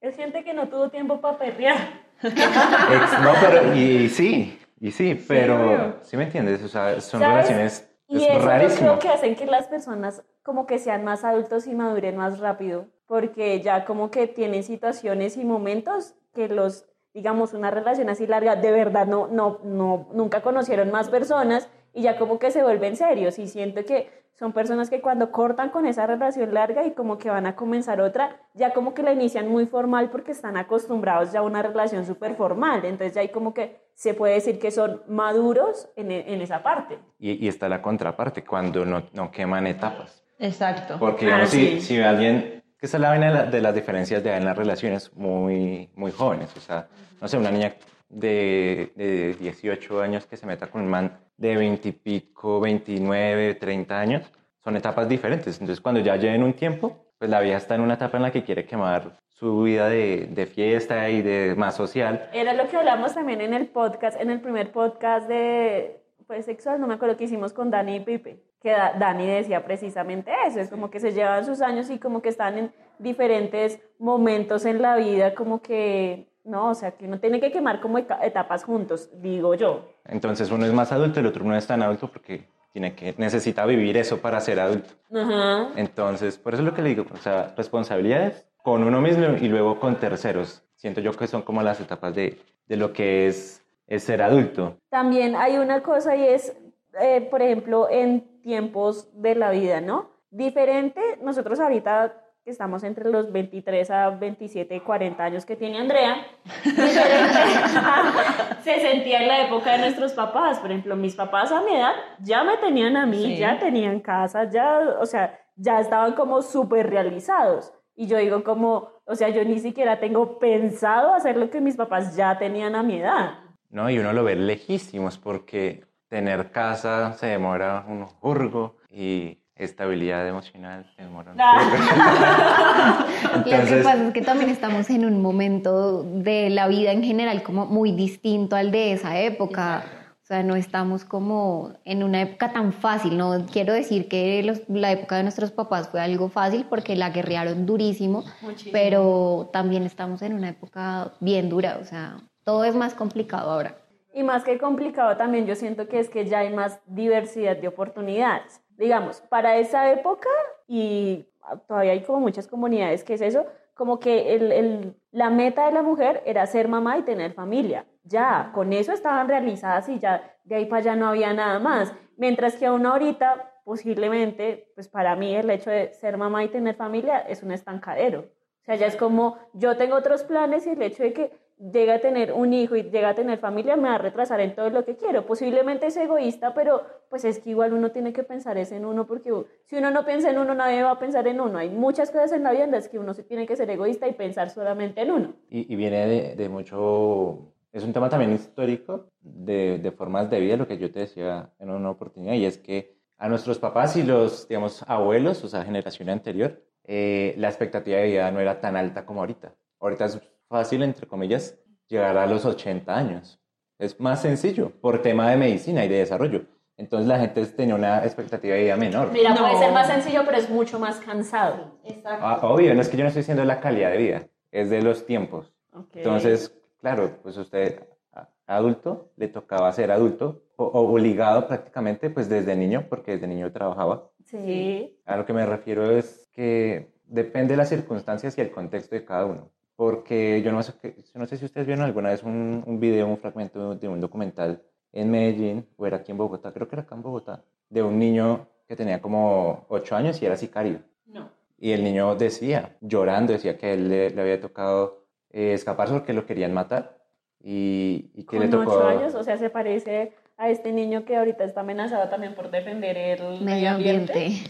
Es gente que no tuvo tiempo para perrear. No, pero, y, sí, y sí, pero, obvio. ¿sí me entiendes? O sea, son ¿Sabes? relaciones, Y es eso yo rarísimo. creo que hacen que las personas como que sean más adultos y maduren más rápido, porque ya como que tienen situaciones y momentos que los, digamos, una relación así larga, de verdad no, no, no, nunca conocieron más personas y ya como que se vuelven serios y siento que son personas que cuando cortan con esa relación larga y como que van a comenzar otra, ya como que la inician muy formal porque están acostumbrados ya a una relación súper formal, entonces ya hay como que se puede decir que son maduros en, en esa parte. Y, y está la contraparte, cuando no, no queman etapas. Exacto. Porque, Ah, digamos, si, sí. si alguien que es la vaina de, la- de las diferencias de edad en las relaciones muy, muy jóvenes. O sea, no sé, una niña de, de 18 años que se meta con un man de 20 y pico, 29, 30 años, son etapas diferentes. Entonces, cuando ya lleven un tiempo, pues la vieja está en una etapa en la que quiere quemar su vida de, de fiesta y de más social. Era lo que hablamos también en el podcast, en el primer podcast de pues, sexual, no me acuerdo que hicimos con Dani y Pipe, que Da- Dani decía precisamente eso, es como que se llevan sus años y como que están en diferentes momentos en la vida, como que, no, o sea, que uno tiene que quemar como etapas juntos, digo yo. Entonces, uno es más adulto, el otro no es tan adulto porque tiene que, necesita vivir eso para ser adulto. Ajá. Entonces, por eso es lo que le digo, o sea, responsabilidades con uno mismo y luego con terceros. Siento yo que son como las etapas de, de lo que es, es ser adulto. También hay una cosa y es, eh, por ejemplo, en tiempos de la vida, ¿no? Diferente, nosotros ahorita que estamos entre los 23 a 27, 40 años que tiene Andrea, diferente se sentía en la época de nuestros papás. Por ejemplo, mis papás a mi edad ya me tenían a mí, Sí. ya tenían casa, ya, o sea, ya estaban como súper realizados. Y yo digo como, o sea, yo ni siquiera tengo pensado hacer lo que mis papás ya tenían a mi edad. ¿no? Y uno lo ve lejísimos porque tener casa se demora un jurgo y estabilidad emocional se demora un jurgo. Lo que Entonces- pasa es que también estamos en un momento de la vida en general como muy distinto al de esa época. O sea, no estamos como en una época tan fácil. No quiero decir que los- la época de nuestros papás fue algo fácil porque la guerrearon durísimo, Muchísimo. pero también estamos en una época bien dura. O sea, todo es más complicado ahora. Y más que complicado también yo siento que es que ya hay más diversidad de oportunidades. Digamos, para esa época, y todavía hay como muchas comunidades que es eso, como que el, el- la meta de la mujer era ser mamá y tener familia. Ya, con eso estaban realizadas y ya de ahí para allá no había nada más. Mientras que aún ahorita, posiblemente, pues para mí el hecho de ser mamá y tener familia es un estancadero. O sea, ya es como yo tengo otros planes y el hecho de que llegue a tener un hijo y llegue a tener familia me va a retrasar en todo lo que quiero. Posiblemente es egoísta, pero pues es que igual uno tiene que pensar es en uno porque si uno no piensa en uno, nadie va a pensar en uno. Hay muchas cosas en la vida en las que uno se tiene que ser egoísta y pensar solamente en uno. Y, y viene de, de mucho, es un tema también histórico de, de formas de vida, lo que yo te decía en una oportunidad, y es que a nuestros papás y los, digamos, abuelos, o sea, generación anterior, eh, la expectativa de vida no era tan alta como ahorita. Ahorita es fácil, entre comillas, llegar a los 80 años. Es más sencillo por tema de medicina y de desarrollo. Entonces la gente tenía una expectativa de vida menor. Mira, No. puede ser más sencillo, pero es mucho más cansado. Exacto. Ah, obvio, no es que yo no estoy diciendo la calidad de vida, es de los tiempos. Entonces, claro, pues usted a- adulto le tocaba ser adulto o, o obligado prácticamente pues desde niño, porque desde niño trabajaba. Sí. A lo que me refiero es que depende de las circunstancias y el contexto de cada uno. Porque yo no sé, no sé si ustedes vieron alguna vez un, un video, un fragmento de un documental en Medellín, o era aquí en Bogotá, creo que era acá en Bogotá, de un niño que tenía como 8 años y era sicario. No. Y el niño decía, llorando, decía que a él le, le había tocado eh, escaparse porque lo querían matar. Y, y que le Con tocó... ocho años, o sea, se parece a este niño que ahorita está amenazado también por defender el Medio ambiente.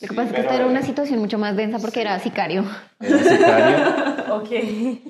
Lo que pasa es que esta era una situación mucho más densa porque era sicario. Era sicario, Ok.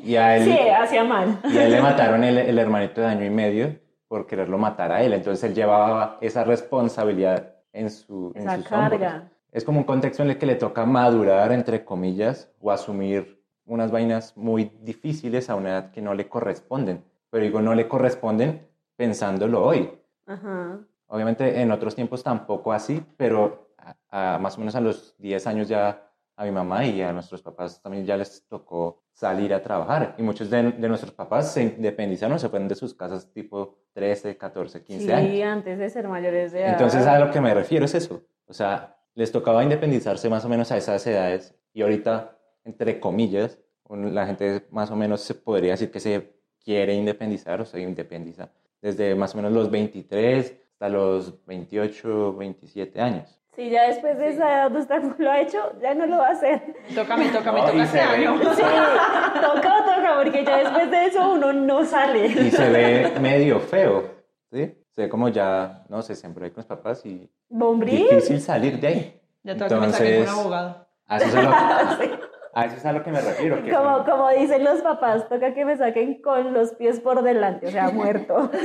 y a él, Sí, hacía mal. y a él le mataron el, el hermanito de año y medio por quererlo matar a él. Entonces él llevaba esa responsabilidad en, su, en Esa sus hombros. carga. Es como un contexto en el que le toca madurar, entre comillas, o asumir unas vainas muy difíciles a una edad que no le corresponden. Pero digo, no le corresponden pensándolo hoy. Ajá. Obviamente en otros tiempos tampoco así, pero a- a- más o menos a los 10 años ya a mi mamá y a nuestros papás también ya les tocó salir a trabajar. Y muchos de, de nuestros papás se independizaron, se fueron de sus casas tipo 13, 14, 15 Sí, años. antes de ser mayores de edad. Entonces a lo que me refiero es eso. O sea, les tocaba independizarse más o menos a esas edades y ahorita, entre comillas, la gente más o menos se podría decir que se quiere independizar o se independiza desde más o menos los 23 hasta los 28, 27 años. Si ya después de esa edad usted lo ha hecho, ya no lo va a hacer. Toca, me toca, me No, toca y se ve. año. Sí, toca o toca, porque ya después de eso uno no sale. Y se ve medio feo, ¿sí? Se ve como ya, no sé, siempre hay con los papás y ¿Bombril? difícil salir de ahí. Ya tengo que me saquen con un Entonces, abogado. A eso, es a lo, A eso es a lo que me refiero. Que Como, como dicen los papás, toca que me saquen con los pies por delante, o sea, muerto.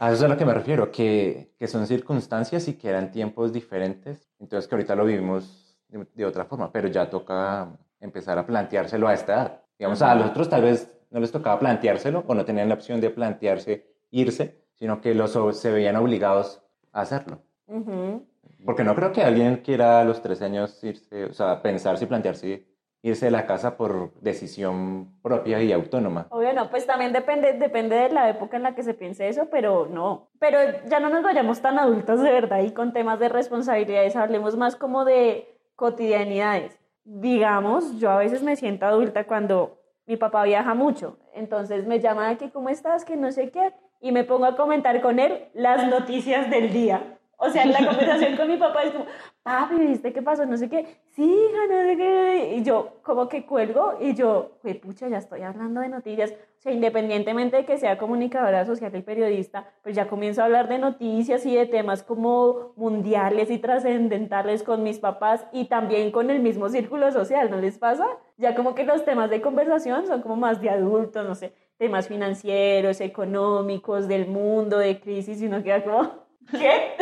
A eso es a lo que me refiero, que, que son circunstancias y que eran tiempos diferentes. Entonces que ahorita lo vivimos de, de otra forma, pero ya toca empezar a planteárselo a esta edad. Digamos, a los otros tal vez no les tocaba planteárselo o no tenían la opción de plantearse irse, sino que los se veían obligados a hacerlo. Ujú. Porque no creo que alguien quiera a los 13 años irse, o sea, pensarse y plantearse irse de la casa por decisión propia y autónoma. Obvio no, pues también depende, depende de la época en la que se piense eso, pero no. Pero ya no nos vayamos tan adultos de verdad y con temas de responsabilidades, hablemos más como de cotidianidades. Digamos, yo a veces me siento adulta cuando mi papá viaja mucho, entonces me llama de que cómo estás, que no sé qué, y me pongo a comentar con él las noticias del día. O sea, la conversación con mi papá es como, papi, ¿viste qué pasó? No sé qué. Sí, hija, no sé qué. Y yo como que cuelgo y yo, "Jue pucha, ya estoy hablando de noticias. O sea, independientemente de que sea comunicadora social y periodista, pues ya comienzo a hablar de noticias y de temas como mundiales y trascendentales con mis papás y también con el mismo círculo social, ¿no les pasa? Ya como que los temas de conversación son como más de adultos, no sé, temas financieros, económicos, del mundo, de crisis, y uno queda como, ¿qué?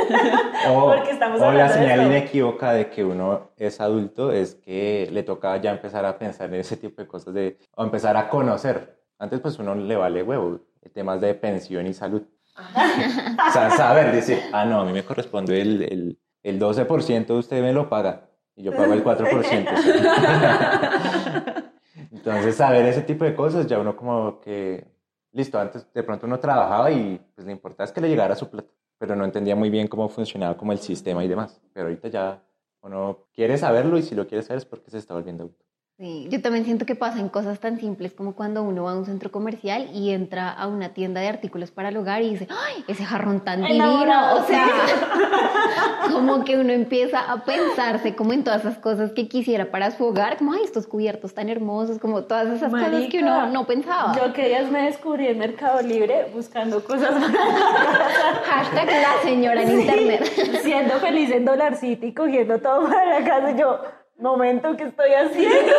O, Porque estamos o la de señal eso. inequívoca de que uno es adulto es que le toca ya empezar a pensar en ese tipo de cosas de, o empezar a conocer. Antes pues uno le vale huevo temas de pensión y salud. o sea, saber, decir, ah, no, a mí me corresponde el, el, el 12%, usted me lo paga y yo pago el 4%. Entonces, saber ese tipo de cosas, ya uno como que, listo, antes de pronto uno trabajaba y pues le importaba es que le llegara su plata, pero no entendía muy bien cómo funcionaba como el sistema y demás. Pero ahorita ya uno quiere saberlo y si lo quiere saber es porque se está volviendo adulto. Sí, yo también siento que pasan cosas tan simples como cuando uno va a un centro comercial y entra a una tienda de artículos para el hogar y dice, ¡ay, ese jarrón tan divino! O sea, como que uno empieza a pensarse como en todas esas cosas que quisiera para su hogar, como, ¡ay, estos cubiertos tan hermosos! Como todas esas cosas que uno no pensaba. Yo que días me descubrí en Mercado Libre buscando cosas Hashtag la señora en internet. siendo feliz en Dollar City, cogiendo todo para la casa. y Yo, momento, ¿qué estoy haciendo?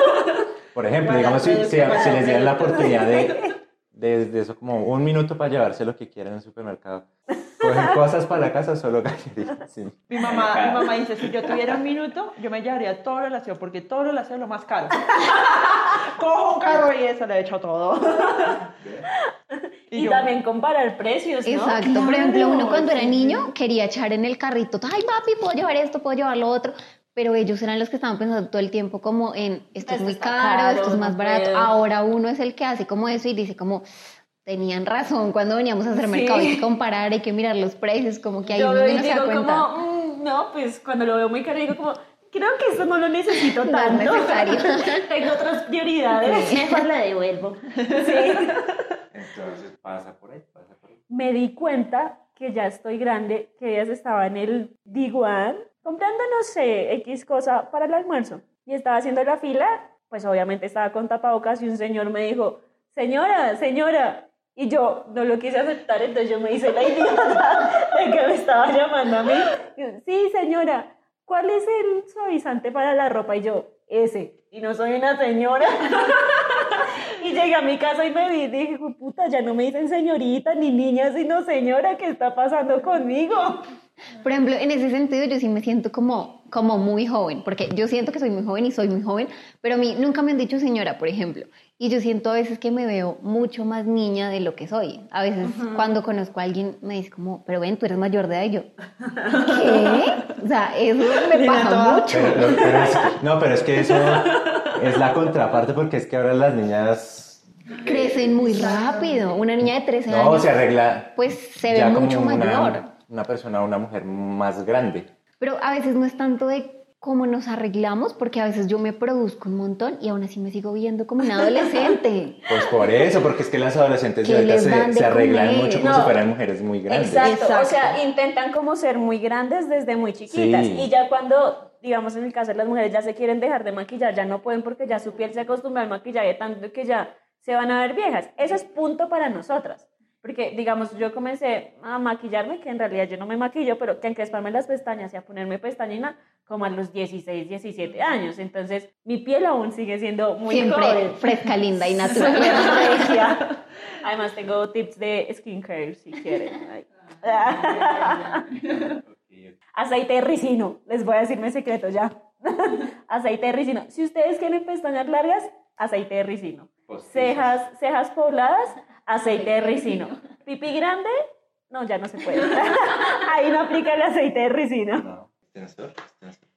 Por ejemplo, Para digamos, si, si, si les dieran la oportunidad de, de, de eso como un minuto para llevarse lo que quieran en el supermercado, coger cosas para la casa, solo gallerías. sí. Mi mamá, mi mamá dice, si yo tuviera un minuto, yo me llevaría todo el aseo, porque todo el aseo es lo más caro. Cojo un carro y eso le he hecho todo. Y, yo, también comparar precios, ¿no? Exacto. Por ejemplo, uno Claro, cuando era niño quería echar en el carrito, ay papi, puedo llevar esto, puedo llevar lo otro. Pero ellos eran los que estaban pensando todo el tiempo como en esto es Esto muy caro, caro, esto es más no barato. puedo. Ahora uno es el que hace como eso y dice como tenían razón cuando veníamos a hacer Sí. mercado hay que comparar, hay que mirar los precios, como que ahí Yo uno no se da digo cuenta. como, mm, no, pues cuando lo veo muy caro digo como, creo que eso no lo necesito No es tanto. necesario. Tengo otras prioridades. Mejor la devuelvo. Sí. Entonces pasa por ahí, pasa por ahí. me di cuenta que ya estoy grande, que ellas estaba en el Diguan comprando, no sé, X cosa para el almuerzo. Y estaba haciendo la fila, pues obviamente estaba con tapabocas y un señor me dijo, señora, señora. Y yo no lo quise aceptar, entonces yo me hice la idiota de que me estaba llamando a mí. Sí, señora, ¿cuál es el suavizante para la ropa? Y yo, ese. Y no soy una señora. Y llegué a mi casa y me vi dije, "Jue puta, ya no me dicen señorita ni niña, sino señora, ¿qué está pasando conmigo? Por ejemplo, en ese sentido yo sí me siento como, como muy joven, porque yo siento que soy muy joven y soy muy joven, pero a mí nunca me han dicho señora, por ejemplo. Y yo siento a veces que me veo mucho más niña de lo que soy. A veces cuando conozco a alguien me dice como, pero ven, tú eres mayor de edad y yo, ¿qué? O sea, eso me pasa mucho. Pero- pero- es- no, pero es que eso es la contraparte porque es que ahora las niñas Crecen muy rápido. Una niña de 13 no años se arregla pues se ve mucho mayor. Una, persona, una mujer más grande. Pero a veces no es tanto de cómo nos arreglamos, porque a veces yo me produzco un montón y aún así me sigo viendo como una adolescente. Pues por eso, porque es que las adolescentes de ahorita se, arreglan comer. mucho como No. si fueran mujeres muy grandes. Exacto. Exacto. o sea, intentan como ser muy grandes desde muy chiquitas. Sí. Y ya cuando, digamos, en el caso de las mujeres ya se quieren dejar de maquillar, ya no pueden porque ya su piel se acostumbra al maquillaje tanto que ya se van a ver viejas. Eso es punto para nosotras. Porque, digamos, yo comencé a maquillarme, que en realidad yo no me maquillo, pero que a encresparme las pestañas y a ponerme pestañina como a los 16, 17 años. Entonces, mi piel aún sigue siendo muy Siempre joven. fresca, linda y natural. Además, tengo tips de skincare si quieren. Aceite de ricino. Les voy a decir mi secreto ya. aceite de ricino. Si ustedes quieren pestañas largas, aceite de ricino. Cejas, cejas pobladas, aceite de ricino. Pipi grande, no, ya no se puede. Ahí no aplica el aceite de ricino. No, extensor.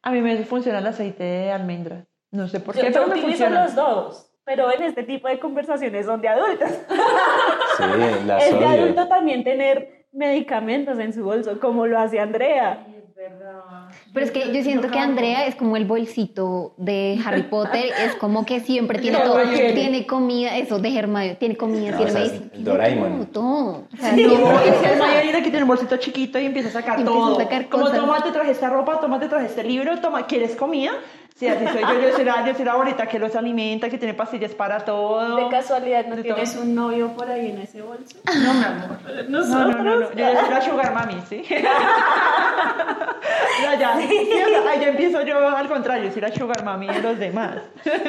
A mí me funciona el aceite de almendras. No sé por Yo, qué, yo pero me utilizo funciona. los dos. Pero en este tipo de conversaciones son de adultos. Sí, las Es de adulto también tener medicamentos en su bolso, como lo hace Andrea. Pero es que yo siento que Andrea es como el bolsito de Harry Potter, es como que siempre tiene Todo todo, tiene. comida, eso de Hermione, tiene comida, No, tiene o sea, medicina, Doraemon. todo, todo. O sea, No, no, es que Hermione que tiene un bolsito chiquito y empieza a sacar Y empieza a todo. sacar Como toma, te traje esta ropa, toma, te traje este libro, toma, ¿quieres comida? Sí, así soy yo, yo soy la, yo soy la bonita que los alimenta, que tiene pastillas para todo. De casualidad, ¿no De tienes todo. un novio por ahí en ese bolso? No, mi amor. No, no, no, no. Yo soy la sugar mami, ¿sí? No, ya. Sí, ya empiezo yo al contrario, soy la sugar mami de los demás.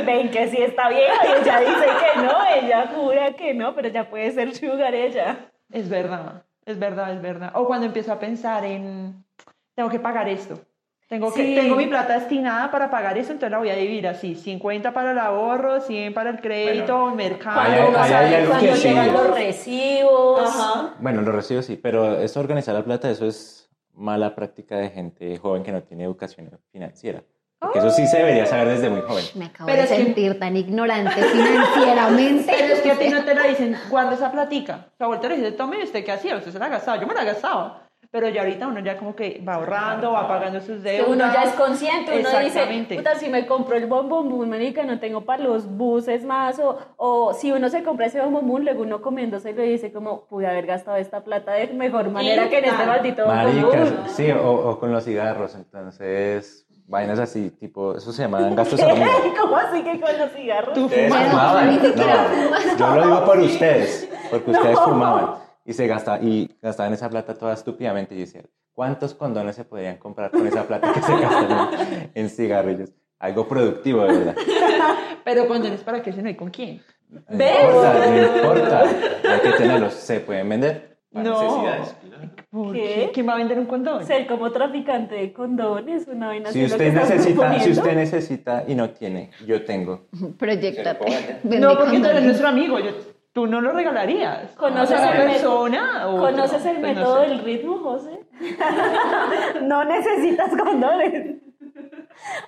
Ven que sí está vieja y ella dice que no, ella jura que no, pero ya puede ser sugar ella. Es verdad, es verdad, es verdad. O cuando empiezo a pensar en, tengo que pagar esto. Tengo, que, Sí. tengo mi plata destinada para pagar eso, entonces la voy a dividir así. 50 para el ahorro, 100 para el crédito, el mercado. Hay- ahí sabe hay algo cuando que sí. los recibos. Ajá. Bueno, lo recibo sí, pero eso organizar la plata, eso es mala práctica de gente joven que no tiene educación financiera. Porque eso sí se debería saber desde muy joven. me acabo Pero de es que- sentir tan ignorante financieramente. Pero es que a ti no te la dicen, guarda esa platica. Tu abuelita le dice, tome, ¿y ¿usted qué hacía? Usted se la gastaba, yo me la gastaba. Pero ya ahorita uno ya como que va ahorrando, va pagando sus Que deudas. uno ya es consciente, uno dice, Exactamente. puta, si me compro el bombón marica, no tengo para los buses más, o, o si uno se compra ese bombón luego uno comiéndose lo dice como, pude haber gastado esta plata de mejor manera que en este maldito Maricas, bombón. sí, o, o con los cigarros, entonces, vainas así, tipo, eso se llaman gastos hormiga. ¿Cómo así que con los cigarros? Ni siquiera No, yo lo digo por ustedes, porque ustedes fumaban y se gasta, y gastaban esa plata toda estúpidamente. Y yo decía, ¿cuántos condones se podrían comprar con esa plata que se gastan en, cigarrillos? Algo productivo, de verdad. Pero cuando eres para qué si no hay con quién. No importa, no importa. Hay que tenerlos, se pueden vender. para No. necesidades, claro. ¿Por ¿Qué? ¿Quién va a vender un condón? Ser como traficante de condones, una vaina Si usted, necesita, si usted necesita y no tiene, yo tengo. Proyectate. No, porque tú eres condones. nuestro amigo. yo- tú no lo regalarías. ¿Conoces a el persona? o ¿Conoces el Pues no método sé. del ritmo, José? no necesitas condones.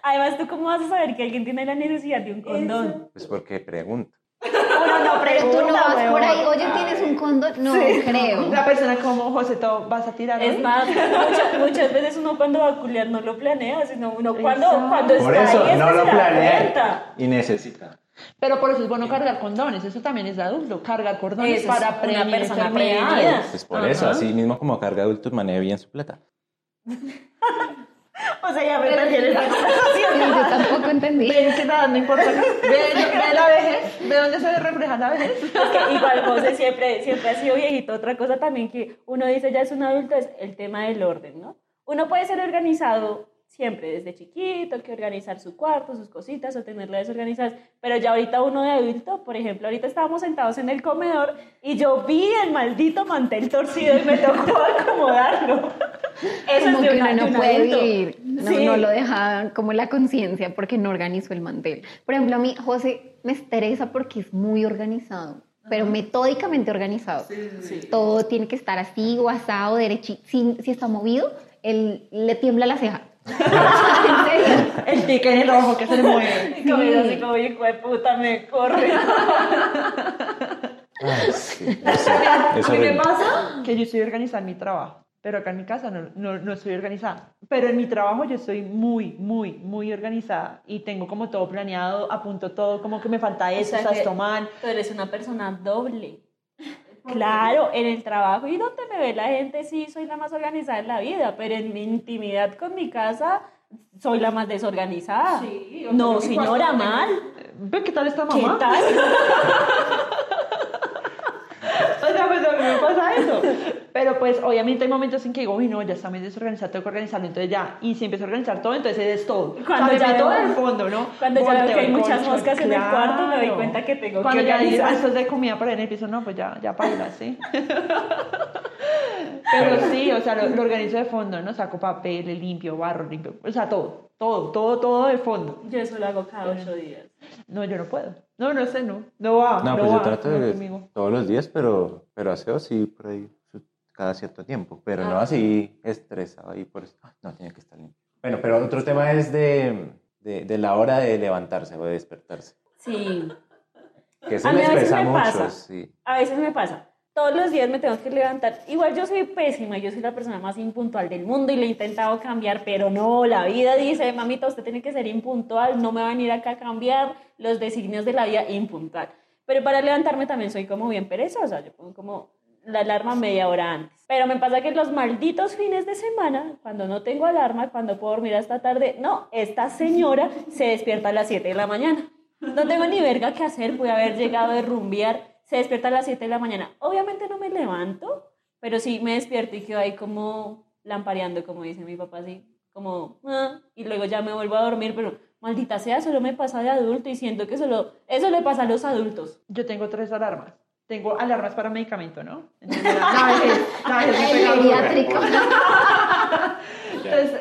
Además, ¿tú cómo vas a saber que alguien tiene la necesidad de un condón? Pues porque pregunto. Uno no Pero tú no pregunta, vas por ahí, oye, ¿tienes un condón? No, creo. La persona como José, ¿tú vas a tirar Es más, muchas, muchas veces uno cuando va a culiar no lo planea, sino uno cuando, Exacto. cuando Por está eso ahí no lo planea y necesita. Pero por eso es bueno cargar condones, eso también es de adulto, cargar condones Eso es para una prevenir persona enfermedades. prevenida. Pues por eso, Ajá. así mismo como carga adultos, maneje bien su plata. O sea, ya me perdí en esta conversación. Yo tampoco entendí. Ven que nada, no importa. Ve, ve la vejez, ve dónde se refleja la vejez. Es que igual José siempre, siempre ha sido viejito. Otra cosa también que uno dice ya es un adulto es el tema del orden, ¿no? Uno puede ser organizado siempre desde chiquito, que organizar su cuarto, sus cositas o tenerlas desorganizadas, pero ya ahorita uno de adulto, por ejemplo, ahorita estábamos sentados en el comedor y yo vi el maldito mantel torcido y me tocó acomodarlo. Eso como es de que una- uno de no puede adulto. vivir, no, Sí. no lo deja como la conciencia porque no organizó el mantel. Por ejemplo, a mí José me estresa porque es muy organizado, pero metódicamente organizado. Todo tiene que estar así o asado, derechito. Si, si está movido, él le tiembla la ceja. El tique en el ojo que se le mueve. Y como yo así como, hijo de puta, me corre. Ay, sí, eso, A eso mí me pasa que yo estoy organizada en mi trabajo, pero acá en mi casa no, no, no estoy organizada. Pero en mi trabajo yo estoy muy, muy, muy organizada y tengo como todo planeado, apunto todo, como que me falta eso, o sea, que- esto mal. Tú eres una persona doble. Claro, en el trabajo y donde me ve la gente sí soy la más organizada en la vida, pero en mi intimidad con mi casa soy la más desorganizada. Sí, o no, señora, mal. ¿Ve qué tal esta ¿Qué mamá? tal? O sea, pues a mí me pasa Pero pues obviamente hay momentos en que digo, uy, no, ya está muy desorganizado, tengo que organizarlo, entonces ya, y si empiezo a organizar todo, entonces es todo. Cuando o sea, ya en el fondo, ¿no? Cuando ya veo Volteo que hay muchas moscas en el cuarto, me doy claro. cuenta que tengo Cuando que ya hay organizar. restos de comida por ahí en el piso, no, pues ya, ya baila, ¿sí? Pero sí, o sea, lo, lo organizo de fondo, ¿no? Saco papel, limpio, barro, limpio, o sea, todo, todo, todo, todo de fondo. Yo eso lo hago cada ocho días. No, yo no puedo. No, no sé, no. No va. No, pues yo trato no de conmigo. todos los días, pero, pero aseo sí por ahí cada cierto tiempo, pero no así estresado ahí por eso. "Ah, No, tiene que estar limpio. Bueno, pero otro tema es de, de, de la hora de levantarse o de despertarse, Sí. que eso A mí les a veces me pasa. sí. A veces me pasa. Todos los días me tengo que levantar. Igual yo soy pésima, yo soy la persona más impuntual del mundo y le he intentado cambiar, pero no, la vida dice, mamita, usted tiene que ser impuntual, no me va a venir acá a cambiar los designios de la vida impuntual. Pero para levantarme también soy como bien perezosa, yo pongo como la alarma media hora antes. Pero me pasa que los malditos fines de semana, cuando no tengo alarma, cuando puedo dormir hasta tarde, no, esta señora se despierta a las 7 de la mañana. No tengo ni verga que hacer, pude haber llegado de rumbear, se despierta a las 7 de la mañana. Obviamente no me levanto, pero sí me despierto y quedo ahí como lampareando, como dice mi papá, así, como, "Ah", y luego ya me vuelvo a dormir, pero maldita sea, solo me pasa de adulto y siento que solo, eso le pasa a los adultos. Yo tengo tres alarmas. Tengo alarmas para medicamento, ¿no? Entonces,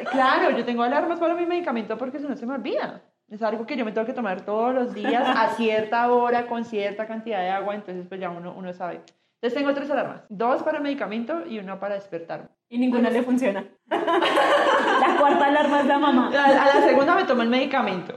claro, yo tengo alarmas para mi medicamento porque si no se me olvida. Es algo que yo me tengo que tomar todos los días a cierta hora con cierta cantidad de agua, entonces pues ya uno, uno sabe. Entonces tengo tres alarmas, dos para medicamento y una para despertarme. Y ninguna le funciona. la cuarta alarma es la mamá. A, a la segunda me tomo el medicamento,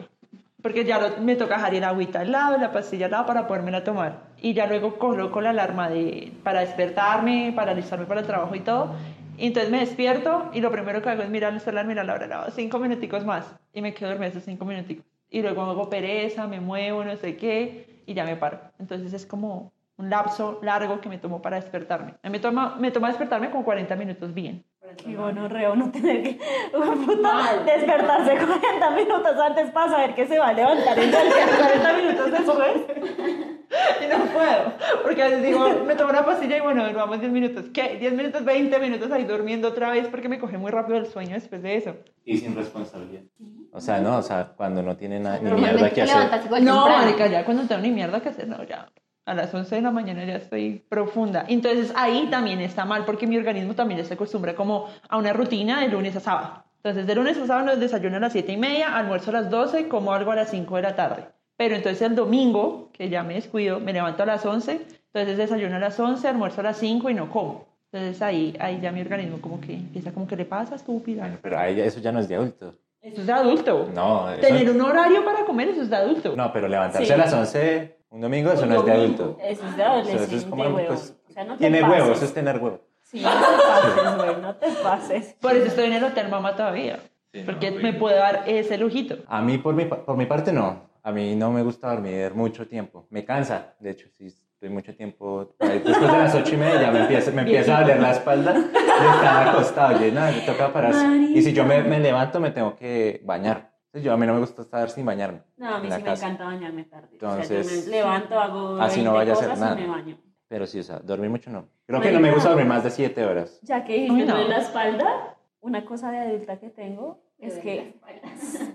porque ya lo- me toca dejar el agüita al lado, la pastilla al lado para podérmela tomar. Y ya luego coloco la alarma de, para despertarme, para alistarme para el trabajo y todo. Y entonces me despierto y lo primero que hago es mirar el celular, mirar la hora, no, cinco minuticos más. Y me quedo dormida esos cinco minuticos. Y luego hago pereza, me muevo, no sé qué, y ya me paro. Entonces es como un lapso largo que me tomo para despertarme. A mí me toma, me toma despertarme con 40 minutos bien. Qué gonorreo no tener que puta, despertarse 40 minutos antes para saber que se va a levantar en 40 minutos después. Y no puedo, porque a veces digo, me tomo una pastilla y bueno, vamos 10 minutos. ¿Qué? 10 minutos, 20 minutos ahí durmiendo otra vez porque me coge muy rápido el sueño después de eso. Y sin responsabilidad. O sea, no, o sea, cuando no tiene nada, ni mierda que hacer. no, marica, ya cuando tengo ni mierda que hacer, no, ya. A las 11 de la mañana ya estoy profunda. Entonces ahí también está mal porque mi organismo también se acostumbra como a una rutina de lunes a sábado. Entonces de lunes a sábado nos desayuno a las 7 y media, almuerzo a las 12, como algo a las 5 de la tarde. Pero entonces el domingo, que ya me descuido, me levanto a las 11, entonces desayuno a las 11, almuerzo a las 5 y no como. Entonces ahí, ahí ya mi organismo como que empieza como que le pasa estúpida. Pero ahí eso ya no es de adulto. Eso es de adulto. No, eso- Tener un horario para comer, eso es de adulto. no, pero levantarse Sí. a las 11 un domingo, eso Un no es de domingo. adulto. Eso es de adolescente, eso es como, huevo. pues, o sea, no tiene pases. huevo, eso es tener huevo. Sí, no te pases, güey, no te pases. Por eso estoy en el hotel mamá todavía. Sí, porque no, me puedo dar ese lujito. A mí, por mi, por mi parte, no. A mí no me gusta dormir mucho tiempo. Me cansa, de hecho, si estoy mucho tiempo. Después de las ocho y media ya me empieza, me empieza a doler la espalda de estar acostado. Y nada, me toca pararse. Y si yo me, me levanto, me tengo que bañar. Entonces, yo, a mí no me gusta estar sin bañarme. No, a mí sí me casa. encanta bañarme tarde. o sea, yo Entonces, me levanto, hago así no 20 vaya a hacer cosas nada. me baño. Pero sí, o sea, dormir mucho no. Creo que no me gusta dormir más de siete horas. Ya que Uy, no. de la espalda, una cosa de adulta que tengo es que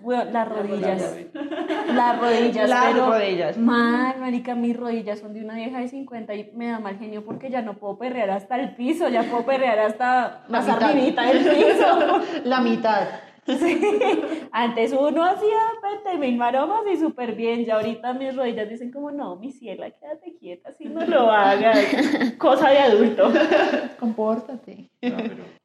las rodillas, las rodillas, Las pero rodillas. mal, marica, mis rodillas son de una vieja de 50 y me da mal genio porque ya no puedo perrear hasta el piso, ya puedo perrear hasta La más mitad. arribita del piso. La mitad. Sí. Antes uno hacía 20 mil maromas y súper bien. Ya ahorita mis rodillas dicen como, no, mi ciela, quédate quieta, así no lo hagas. Cosa de adulto. Compórtate.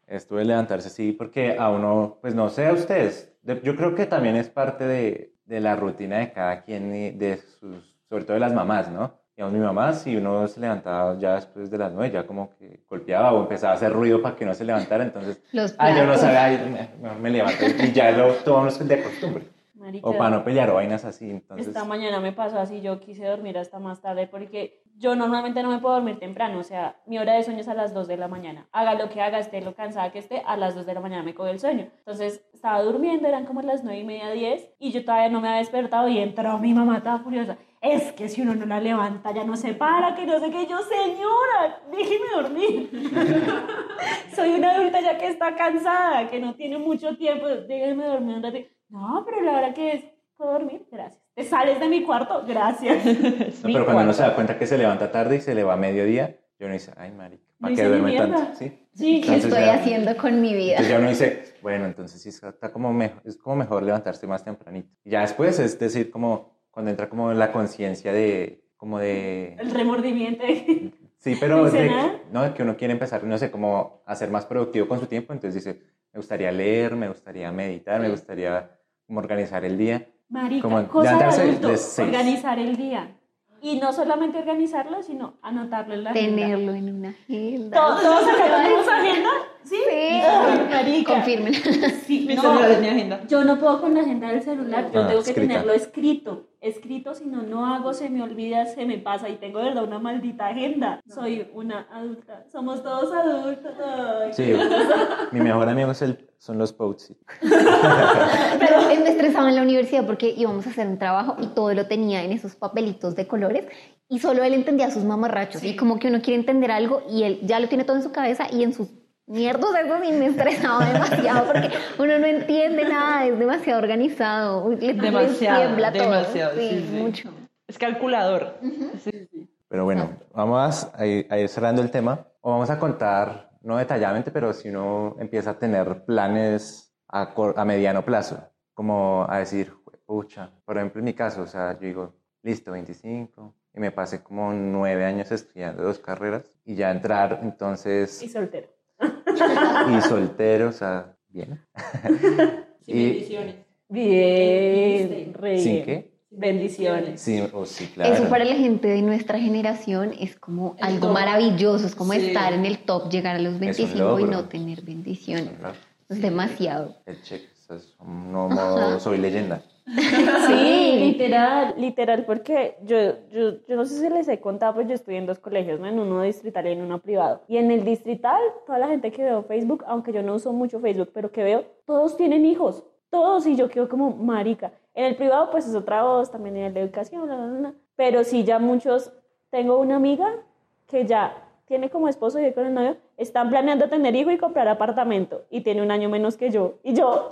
Estuve levantarse, sí, porque a uno, pues no sé a ustedes, de- yo creo que también es parte de, de la rutina de cada quien, de sus, sobre todo de las mamás, ¿no? Digamos, mi mamá, si uno se levantaba ya después de las nueve, ya como que golpeaba o empezaba a hacer ruido para que no se levantara, entonces, Los ah, yo no sabía, ay, me- me levanto y ya lo tomamos de costumbre. Marica, O para no pelear o vainas así, entonces... Esta mañana me pasó así, yo quise dormir hasta más tarde porque yo normalmente no me puedo dormir temprano, o sea, mi hora de sueño es a las 2 de la mañana. Haga lo que haga, esté lo cansada que esté, a las 2 de la mañana me coge el sueño. Entonces estaba durmiendo, eran como las 9 y media, 10, y yo todavía no me había despertado y entró mi mamá toda furiosa. es que si uno no la levanta ya no se para, que no sé qué, yo, señora, déjeme dormir. Soy una adulta ya que está cansada, que no tiene mucho tiempo, déjeme dormir un ratito. No, pero la hora que es, ¿puedo dormir? Gracias. ¿Te sales de mi cuarto? Gracias. No, pero cuando uno se da cuenta que se levanta tarde y se le va a mediodía, yo no dice, ay, marica, ¿para No qué duerme tanto? ¿Sí? Sí, ¿Qué estoy ya- haciendo con mi vida? Entonces ya uno dice, bueno, entonces sí está como mejor, es como mejor levantarse más tempranito. Y ya después es decir, como cuando entra como la conciencia de, como de, el remordimiento. sí, pero ¿No hice de, no, que uno quiere empezar, no sé, como a ser más productivo con su tiempo, entonces dice, me gustaría leer, me gustaría meditar, me gustaría como organizar el día. Marica, Como cosa de adulto, de organizar el día. Y no solamente organizarlo, sino anotarlo en la agenda. Tenerlo en una agenda. ¿Todos, todos tenemos agenda? ¿Sí? Sí. Marica. Confirmen. Sí, Mi no, celular es mi agenda. Yo no puedo con la agenda del celular, yo Ah, tengo que escrita. tenerlo escrito. Escrito, si no, no hago, se me olvida, se me pasa y tengo de verdad una maldita agenda. Soy una adulta, somos todos adultos. ay. Sí, mi mejor amigo es el, son los posts. Pero me estresaba en la universidad porque íbamos a hacer un trabajo y todo lo tenía en esos papelitos de colores y solo él entendía sus mamarrachos y como que uno quiere entender algo y él ya lo tiene todo en su cabeza y en sus mierdos eso sí me estresaba demasiado porque uno no entiende nada, es demasiado organizado, Uy, le, le Demasiado, tiembla todo. demasiado, sí, sí. mucho. Es calculador. Pero bueno, vamos a ir, a ir cerrando el tema. O vamos a contar, no detalladamente, pero si uno empieza a tener planes a, a mediano plazo, como a decir, pucha, por ejemplo, en mi caso, o sea, yo digo, listo, 25, y me pasé como nueve años estudiando dos carreras, y ya entrar entonces, Y soltero. Y soltero, o sea, bien. Sin Y- bendiciones. Bien, re ¿Sin qué? Bendiciones. Sí, o sí, claro. Eso para la gente de nuestra generación es como El algo top. maravilloso, es como Sí. estar en el top, llegar a los un 25 y no tener bendiciones. Es demasiado. El check, eso es un nuevo modo, soy leyenda. Sí, literal, literal, porque yo, yo, yo no sé si les he contado, pues yo estudié en dos colegios, ¿no? En uno distrital y en uno privado. Y en el distrital, toda la gente que veo Facebook, aunque yo no uso mucho Facebook, pero que veo, todos tienen hijos, todos, y yo quedo como marica. En el privado, pues es otra voz, también en el de educación, bla, bla, bla. pero sí ya muchos, tengo una amiga que ya tiene como esposo y con el novio, están planeando tener hijo y comprar apartamento, y tiene un año menos que yo, y yo,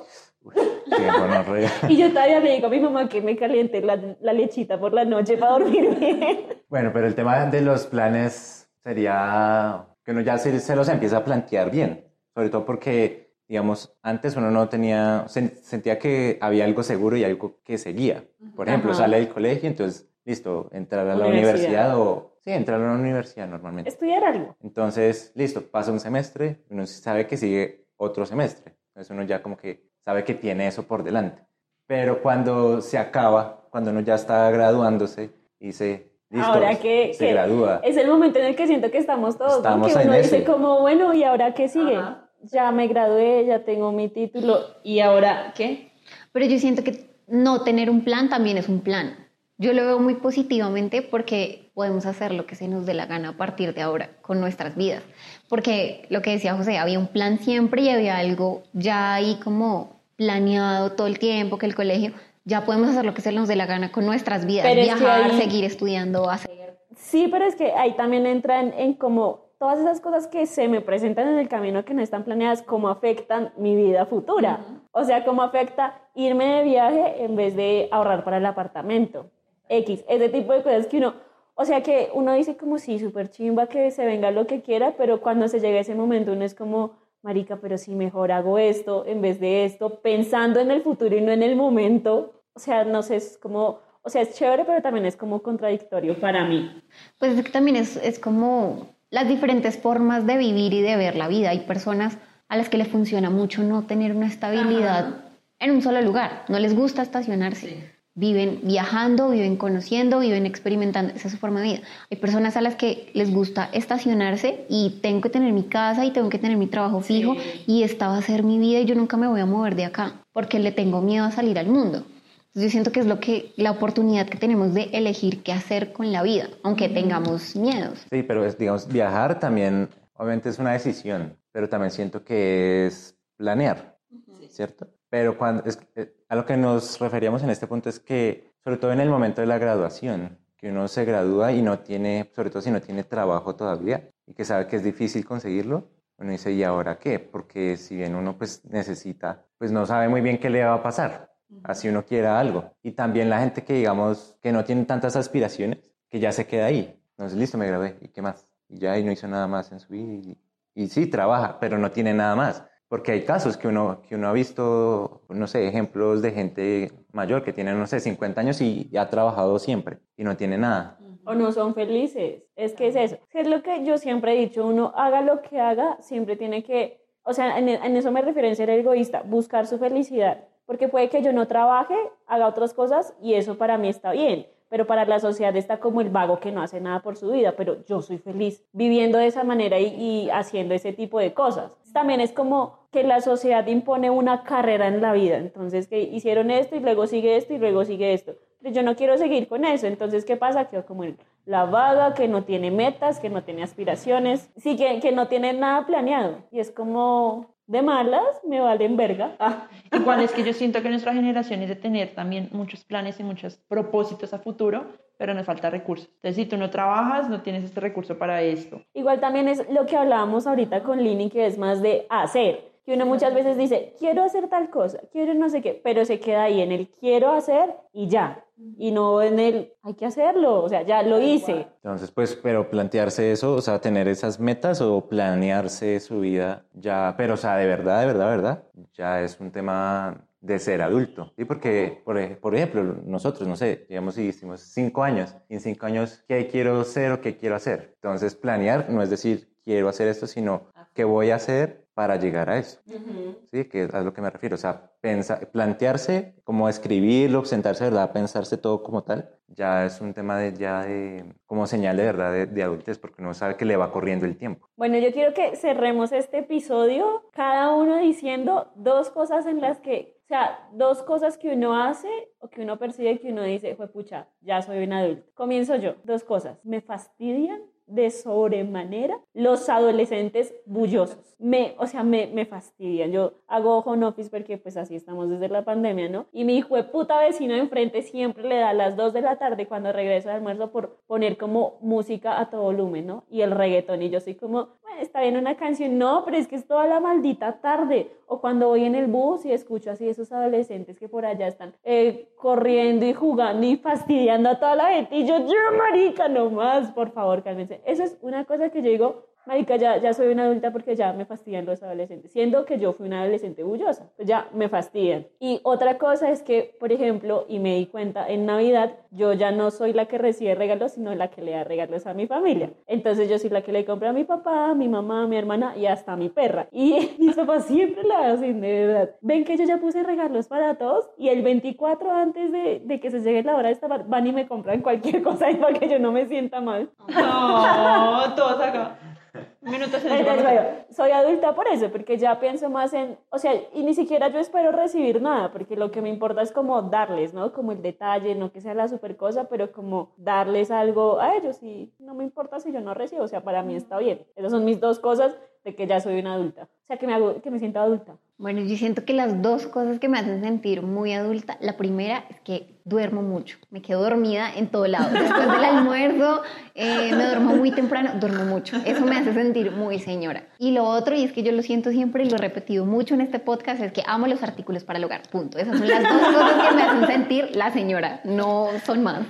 Qué y yo todavía le digo a mi mamá que me caliente la, la lechita por la noche para dormir bien. Bueno, pero el tema de los planes sería que uno ya se, se los empieza a plantear bien, sobre todo porque, digamos, antes uno no tenía, sen- sentía que había algo seguro y algo que seguía. Por ejemplo, Ajá. sale del colegio, entonces, listo, entrar a la Universidad. universidad o... Sí, entrar a la universidad normalmente. Estudiar algo. Entonces, listo, pasa un semestre, uno sabe que sigue otro semestre. Entonces uno ya como que sabe que tiene eso por delante. Pero cuando se acaba, cuando uno ya está graduándose y se, listo, ahora que, se que gradúa. es el momento en el que siento que estamos todos, Estamos porque en uno ese. dice como, bueno, ¿y ahora qué sigue? Ajá. Ya me gradué, ya tengo mi título, ¿y ahora qué? Pero yo siento que no tener un plan también es un plan. Yo lo veo muy positivamente porque podemos hacer lo que se nos dé la gana a partir de ahora con nuestras vidas. Porque lo que decía José, había un plan siempre y había algo ya ahí como planeado todo el tiempo, que el colegio, ya podemos hacer lo que se nos dé la gana con nuestras vidas, Pero es que viajar, ahí- seguir estudiando, hacer... Sí, pero es que ahí también entran en como todas esas cosas que se me presentan en el camino que no están planeadas, cómo afectan mi vida futura. O sea, cómo afecta irme de viaje en vez de ahorrar para el apartamento. X, ese tipo de cosas que uno, o sea, que uno dice como sí, súper chimba, que se venga lo que quiera, pero cuando se llega ese momento uno es como, marica, pero si mejor hago esto en vez de esto, pensando en el futuro y no en el momento. O sea, no sé, es como, o sea, es chévere, pero también es como contradictorio para mí. Pues es que también es, es como las diferentes formas de vivir y de ver la vida. Hay personas a las que les funciona mucho no tener una estabilidad en un solo lugar, no les gusta estacionarse. Viven viajando, viven conociendo, viven experimentando, esa es su forma de vida. Hay personas a las que les gusta estacionarse y tengo que tener mi casa y tengo que tener mi trabajo fijo y esta va a ser mi vida y yo nunca me voy a mover de acá porque le tengo miedo a salir al mundo. Entonces yo siento que es lo que la oportunidad que tenemos de elegir qué hacer con la vida, aunque tengamos miedos. Sí, pero es, digamos, viajar también, obviamente es una decisión, pero también siento que es planear, ¿cierto? Pero cuando, es, eh, a lo que nos referíamos en este punto es que sobre todo en el momento de la graduación, que uno se gradúa y no tiene, sobre todo si no tiene trabajo todavía y que sabe que es difícil conseguirlo, uno dice, ¿y ahora qué? Porque si bien uno pues necesita, pues no sabe muy bien qué le va a pasar, así uno quiera algo. Y también la gente que digamos que no tiene tantas aspiraciones, que ya se queda ahí. Entonces, listo, me gradué, ¿y qué más? Y ya y no hizo nada más en su vida. Y, y sí, trabaja, pero no tiene nada más. Porque hay casos que uno, que uno ha visto, no sé, ejemplos de gente mayor que tiene, no sé, 50 años y ha trabajado siempre y no tiene nada. o no son felices. Es que es eso. Es lo que yo siempre he dicho, uno haga lo que haga, siempre tiene que, o sea, en, en eso me refiero en ser egoísta, buscar su felicidad. Porque puede que yo no trabaje, haga otras cosas y eso para mí está bien. Pero para la sociedad está como el vago que no hace nada por su vida, pero yo soy feliz viviendo de esa manera y, haciendo ese tipo de cosas. También es como que la sociedad impone una carrera en la vida. Entonces, que hicieron esto y luego sigue esto y luego sigue esto pero yo no quiero seguir con eso. Entonces, ¿qué pasa? Quedo como en la vaga, que no tiene metas, que no tiene aspiraciones, sí, que, que no tiene nada planeado. Y es como de malas, me valen verga. Ah. Igual es que yo siento que nuestra generación es de tener también muchos planes y muchos propósitos a futuro, pero nos falta recursos. Entonces, si tú no trabajas, no tienes este recurso para esto. Igual también es lo que hablábamos ahorita con Lini, que es más de hacer que uno muchas veces dice, quiero hacer tal cosa, quiero no sé qué, pero se queda ahí en el quiero hacer y ya, y no en el hay que hacerlo, o sea, ya lo hice. Entonces, pues, pero plantearse eso, o sea, tener esas metas o planearse su vida ya, pero, o sea, de verdad, de verdad, de verdad, ya es un tema de ser adulto, ¿sí? Porque, por, por ejemplo, nosotros, no sé, digamos, si hicimos cinco años, y en cinco años, ¿qué quiero ser o qué quiero hacer? Entonces, planear no es decir, quiero hacer esto, sino, ¿qué voy a hacer para llegar a eso? ¿sí? Que es a lo que me refiero, o sea, pensa- plantearse, como escribirlo, sentarse, ¿verdad? Pensarse todo como tal, ya es un tema de, ya de, como señal de verdad de, de adultez, porque uno sabe que le va corriendo el tiempo. Bueno, yo quiero que cerremos este episodio, cada uno diciendo dos cosas en las que, o sea, dos cosas que uno hace o que uno percibe que uno dice, fue pucha, ya soy un adulto. Comienzo yo, dos cosas, me fastidian de sobremanera los adolescentes bullosos. Me, o sea, me, me fastidian. Yo hago home office porque pues así estamos desde la pandemia, ¿no? Y mi hijo de puta vecino de enfrente siempre le da a las 2 de la tarde cuando regresa de almuerzo por poner como música a todo volumen, ¿no? Y el reggaetón. Y yo soy como, bueno, está bien una canción. No, pero es que es toda la maldita tarde. O cuando voy en el bus y escucho así esos adolescentes que por allá están eh, corriendo y jugando y fastidiando a toda la gente. Y yo, yo, marica, no más, por favor, cálmense. Eso es una cosa que yo digo, marica, ya, ya soy una adulta porque ya me fastidian los adolescentes. Siendo que yo fui una adolescente bullosa, pues ya me fastidian. Y otra cosa es que, por ejemplo, y me di cuenta, en Navidad yo ya no soy la que recibe regalos, sino la que le da regalos a mi familia. Entonces yo soy la que le compra a mi papá, a mi mamá, a mi hermana y hasta a mi perra. Y mis papás siempre la hacen, de verdad. Ven que yo ya puse regalos para todos y el 24 antes de, de que se llegue la hora de esta van y me compran cualquier cosa para que yo no me sienta mal. No, todos acá. Minutos en Entonces, bueno, soy adulta por eso, porque ya pienso más en, o sea, y ni siquiera yo espero recibir nada, porque lo que me importa es como darles, ¿no? Como el detalle, no que sea la super cosa, pero como darles algo a ellos y no me importa si yo no recibo, o sea, para mí está bien. Esas son mis dos cosas de que ya soy una adulta, o sea, que me, hago, que me siento adulta. Bueno, yo siento que las dos cosas que me hacen sentir muy adulta, la primera es que duermo mucho, me quedo dormida en todo lado. Después del almuerzo, eh, me duermo muy temprano, duermo mucho. Eso me hace sentir muy señora. Y lo otro, y es que yo lo siento siempre y lo he repetido mucho en este podcast, es que amo los artículos para el hogar, punto. Esas son las dos cosas que me hacen sentir la señora, no son más.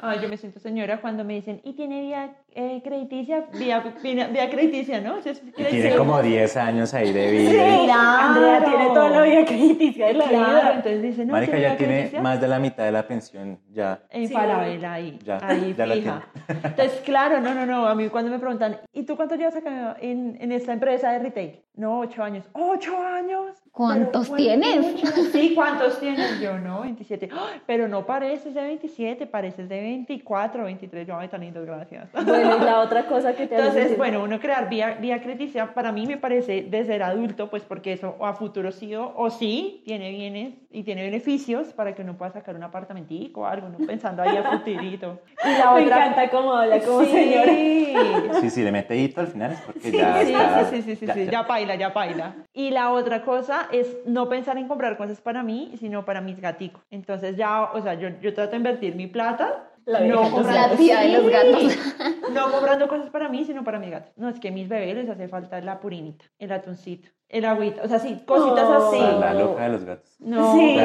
Ay, yo me siento señora cuando me dicen, ¿y tiene vía eh, crediticia? Vía, vía, vía crediticia, ¿no? Tiene como 10 años ahí de vida. y- Andrea tiene toda la vida crediticia de la Claro, vida. entonces dicen, no, Marica ¿tiene ya tiene más de la mitad de la pensión ya. En Sí. Falabella, ahí, Ya, ahí ya la fija. Entonces, claro, no, no, no, a mí cuando me preguntan, ¿y tú cuánto llevas acá en, en esta empresa de retail? No, ocho años. ¿Ocho años? ¿Cuántos Pero, tienes? Sí, ¿cuántos tienes? Yo, no, 27. ¡Ay! Pero no pareces de 27, pareces de 24, 23. Yo, ay, tan lindo, gracias. Bueno, y la otra cosa que te Entonces, bueno, uno crear vía, vía crediticia para mí me parece de ser adulto, pues porque eso o a futuro sí o, o sí tiene bienes y tiene beneficios para que uno pueda sacar un apartamentico o algo, ¿no? Pensando ahí a futurito. Y la me otra... encanta cómo habla como sí. señora. Sí, sí, le mete hito al final es porque ya Sí, está. sí, sí, sí, sí, ya- sí, ya- ya, paila. ya paila. Y la otra cosa es no pensar en comprar cosas para mí, sino para mis gaticos. Entonces ya, o sea, yo, yo trato de invertir mi plata. La no comprando, La tía de los gatos. no comprando cosas para mí, sino para mis gatos. No, es que a mis bebés les hace falta la purinita, el atuncito, el agüita. O sea, sí, cositas Oh. así. La loca de los gatos. No, Sí.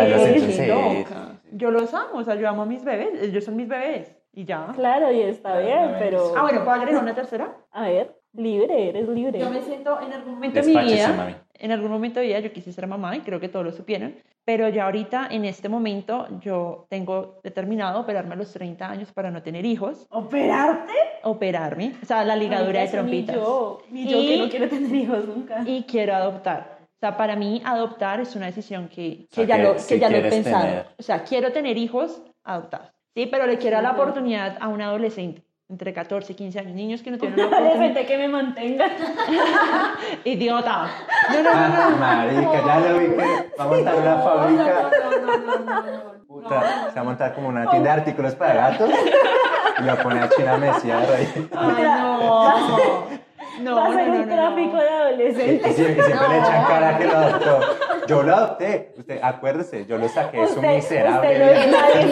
Sí, loca. Yo los amo, o sea, yo amo a mis bebés, ellos son mis bebés. Y ya. Claro, y está bien, pero... Ah, bueno, ¿puedo agregar una tercera? A ver, libre, eres libre. Yo me siento en algún momento de mi vida, mami. en algún momento de vida yo quise ser mamá y creo que todos lo supieron, pero ya ahorita, en este momento, yo tengo determinado operarme a los 30 años para no tener hijos, ¿Operarte? operarme, o sea, la ligadura de Marica, eso ni trompitas. yo, ni yo Y- que no quiero tener hijos nunca. Y quiero adoptar. O sea, para mí adoptar es una decisión que, que sea, ya, que lo, que si ya lo he pensado. tener. O sea, quiero tener hijos, adoptar. Sí, pero le quiero dar la oportunidad a un adolescente entre 14 y 15 años, niños que no tienen la oportunidad. Que me mantenga. Idiota. No, no, no, Ah, marica, ya lo vi que va a montar una fábrica. Puta, se va a montar como una tienda de artículos para gatos y va a poner a China Messi ahí. Ay, no. No, Va a no, ser no, un no, tráfico no. de Y, y adolescentes. siempre, y siempre le echan cara que lo adoptó. Yo lo adopté. Usted, acuérdese, yo lo saqué. Es un miserable. usted no es nadie,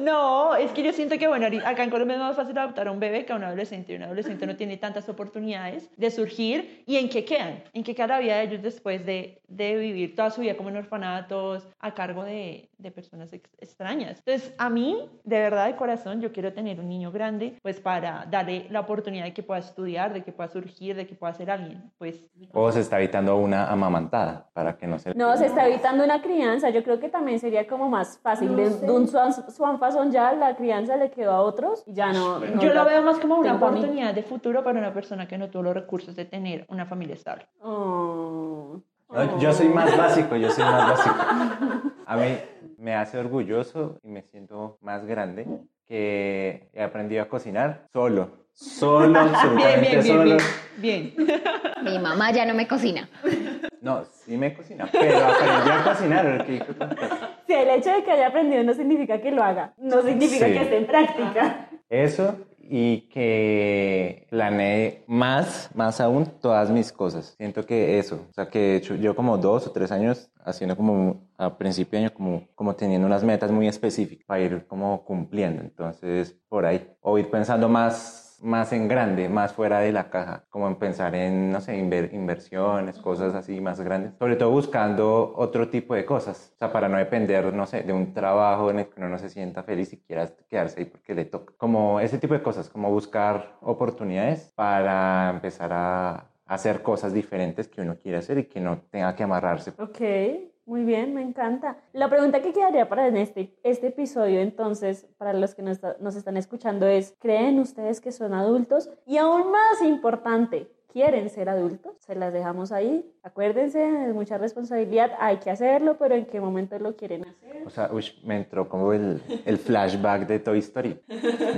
No, es que yo siento que, bueno, acá en Colombia es más fácil adoptar a un bebé que a un adolescente. Y un adolescente no tiene tantas oportunidades de surgir. ¿Y en qué quedan? ¿En qué queda la vida de ellos después de, de vivir toda su vida como en orfanatos a cargo de, de personas ex- extrañas? Entonces, a mí, de verdad, de corazón, yo quiero tener un niño grande, pues para darle la oportunidad de que pueda estudiar, de que pueda surgir, de que pueda ser alguien. Pues O se está evitando una amamantada para que no se. No, se está evitando una crianza. Yo creo que también sería como más fácil. De, de un Swan, Swan Fason ya la crianza le quedó a otros y ya no. no Yo la lo veo más como una oportunidad de futuro para una persona que no tuvo los recursos de tener una familia estable. Oh. No, yo soy más básico, yo soy más básico. A mí me hace orgulloso y me siento más grande que he aprendido a cocinar solo. Solo, Bien, absolutamente bien, bien, solo. bien. Bien. Mi mamá ya no me cocina. No, sí me cocina, pero aprendí a cocinar. Si el hecho de que haya aprendido no significa que lo haga, no significa Sí. que esté en práctica. Eso y que planeé más, más aún todas mis cosas. Siento que eso, o sea, que he hecho yo como dos o tres años haciendo como a principio de año como, como teniendo unas metas muy específicas para ir como cumpliendo. Entonces, por ahí, o ir pensando más más en grande, más fuera de la caja, como en pensar en, no sé, inver- inversiones, cosas así más grandes, sobre todo buscando otro tipo de cosas, o sea, para no depender, no sé, de un trabajo en el que uno no se sienta feliz y quiera quedarse ahí porque le toca, como ese tipo de cosas, como buscar oportunidades para empezar a hacer cosas diferentes que uno quiere hacer y que no tenga que amarrarse. Ok, muy bien, me encanta. La pregunta que quedaría para en este, este episodio, entonces, para los que nos, nos están escuchando es, ¿creen ustedes que son adultos? Y aún más importante, ¿quieren ser adultos? Se las dejamos ahí. Acuérdense, es mucha responsabilidad, hay que hacerlo, pero ¿en qué momento lo quieren hacer? O sea, me entró como el, el flashback de Toy Story,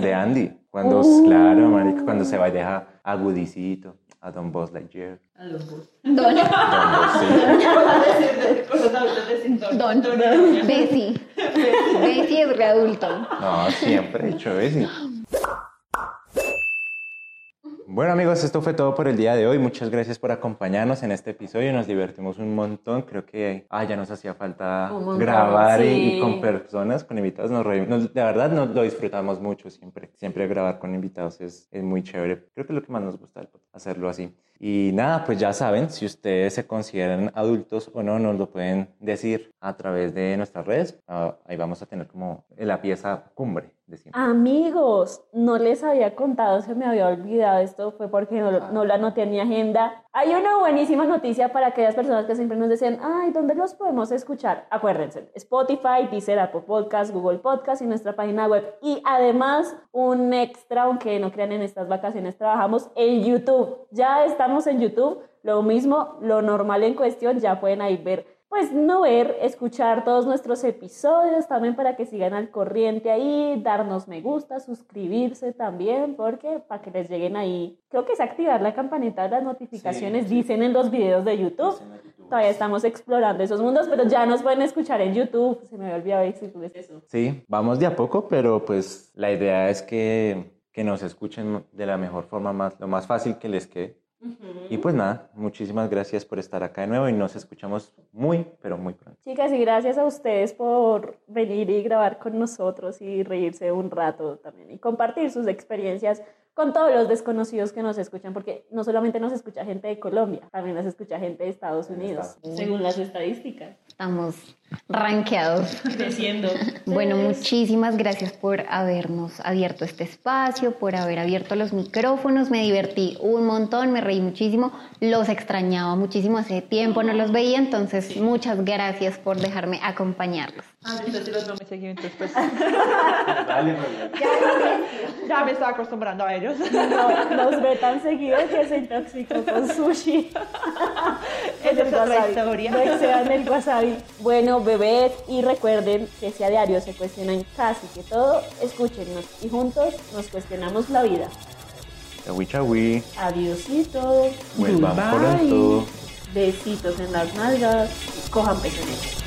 de Andy. Cuando, Uh. claro, cuando se va y deja a Woodicito, a Don Buzz Lightyear. A dos. Don, Don Buzzcito. Cosas adultas de sin don, Bessie. Bessie es readulto. No, siempre he hecho eso. Bueno amigos, esto fue todo por el día de hoy. Muchas gracias por acompañarnos en este episodio. Nos divertimos un montón. Creo que ah, ya nos hacía falta montón, grabar y- sí. y, con personas, con invitados. Nos reímos. Verdad nos lo disfrutamos mucho siempre. Siempre grabar con invitados es, es muy chévere. Creo que es lo que más nos gusta hacerlo así. Y nada, pues ya saben, si ustedes se consideran adultos o no, nos lo pueden decir a través de nuestras redes. Ah, ahí vamos a tener como la pieza cumbre de siempre. Amigos, no les había contado, se me había olvidado esto, fue porque no, lo- no lo anoté en mi agenda. Hay una buenísima noticia para aquellas personas que siempre nos decían, ay, ¿dónde los podemos escuchar? Acuérdense, Spotify, Deezer, Apple Podcast, Google Podcast y nuestra página web. Y además, un extra, aunque no crean en estas vacaciones, trabajamos en YouTube. Ya estamos en YouTube, lo mismo, lo normal en cuestión, ya pueden ahí ver pues no ver, escuchar todos nuestros episodios también para que sigan al corriente ahí, darnos me gusta, suscribirse también, porque para que les lleguen ahí, creo que es activar la campanita de las notificaciones, dicen en los videos de YouTube. Todavía estamos explorando esos mundos, pero ya nos pueden escuchar en YouTube. Se me había olvidado decirles eso. Sí, vamos de a poco, pero pues la idea es que, que nos escuchen de la mejor forma, más, lo más fácil que les quede. Y pues nada, muchísimas gracias por estar acá de nuevo y nos escuchamos muy, pero muy pronto. Chicas, y gracias a ustedes por venir y grabar con nosotros y reírse un rato también y compartir sus experiencias con todos los desconocidos que nos escuchan, porque no solamente nos escucha gente de Colombia, también nos escucha gente de Estados Unidos. Según las estadísticas. Estamos rankeados. Creciendo. Bueno, muchísimas gracias por habernos abierto este espacio, por haber abierto los micrófonos. Me divertí un montón, me reí muchísimo. Los extrañaba muchísimo, hace tiempo no los veía, entonces muchas gracias por dejarme acompañarlos. Ah, entonces los pues. Dale, Ya me estaba acostumbrando a ellos. No, nos ve tan seguido que se intoxicó con sushi. Esa es otra historia. Excedan el wasabi. Bueno, bebés, y recuerden que si a diario se cuestionan casi que todo, escúchenos y juntos nos cuestionamos la vida. Chawi, chawi. Adiosito. Vuelvan pronto. Besitos en las nalgas. Cojan pezones.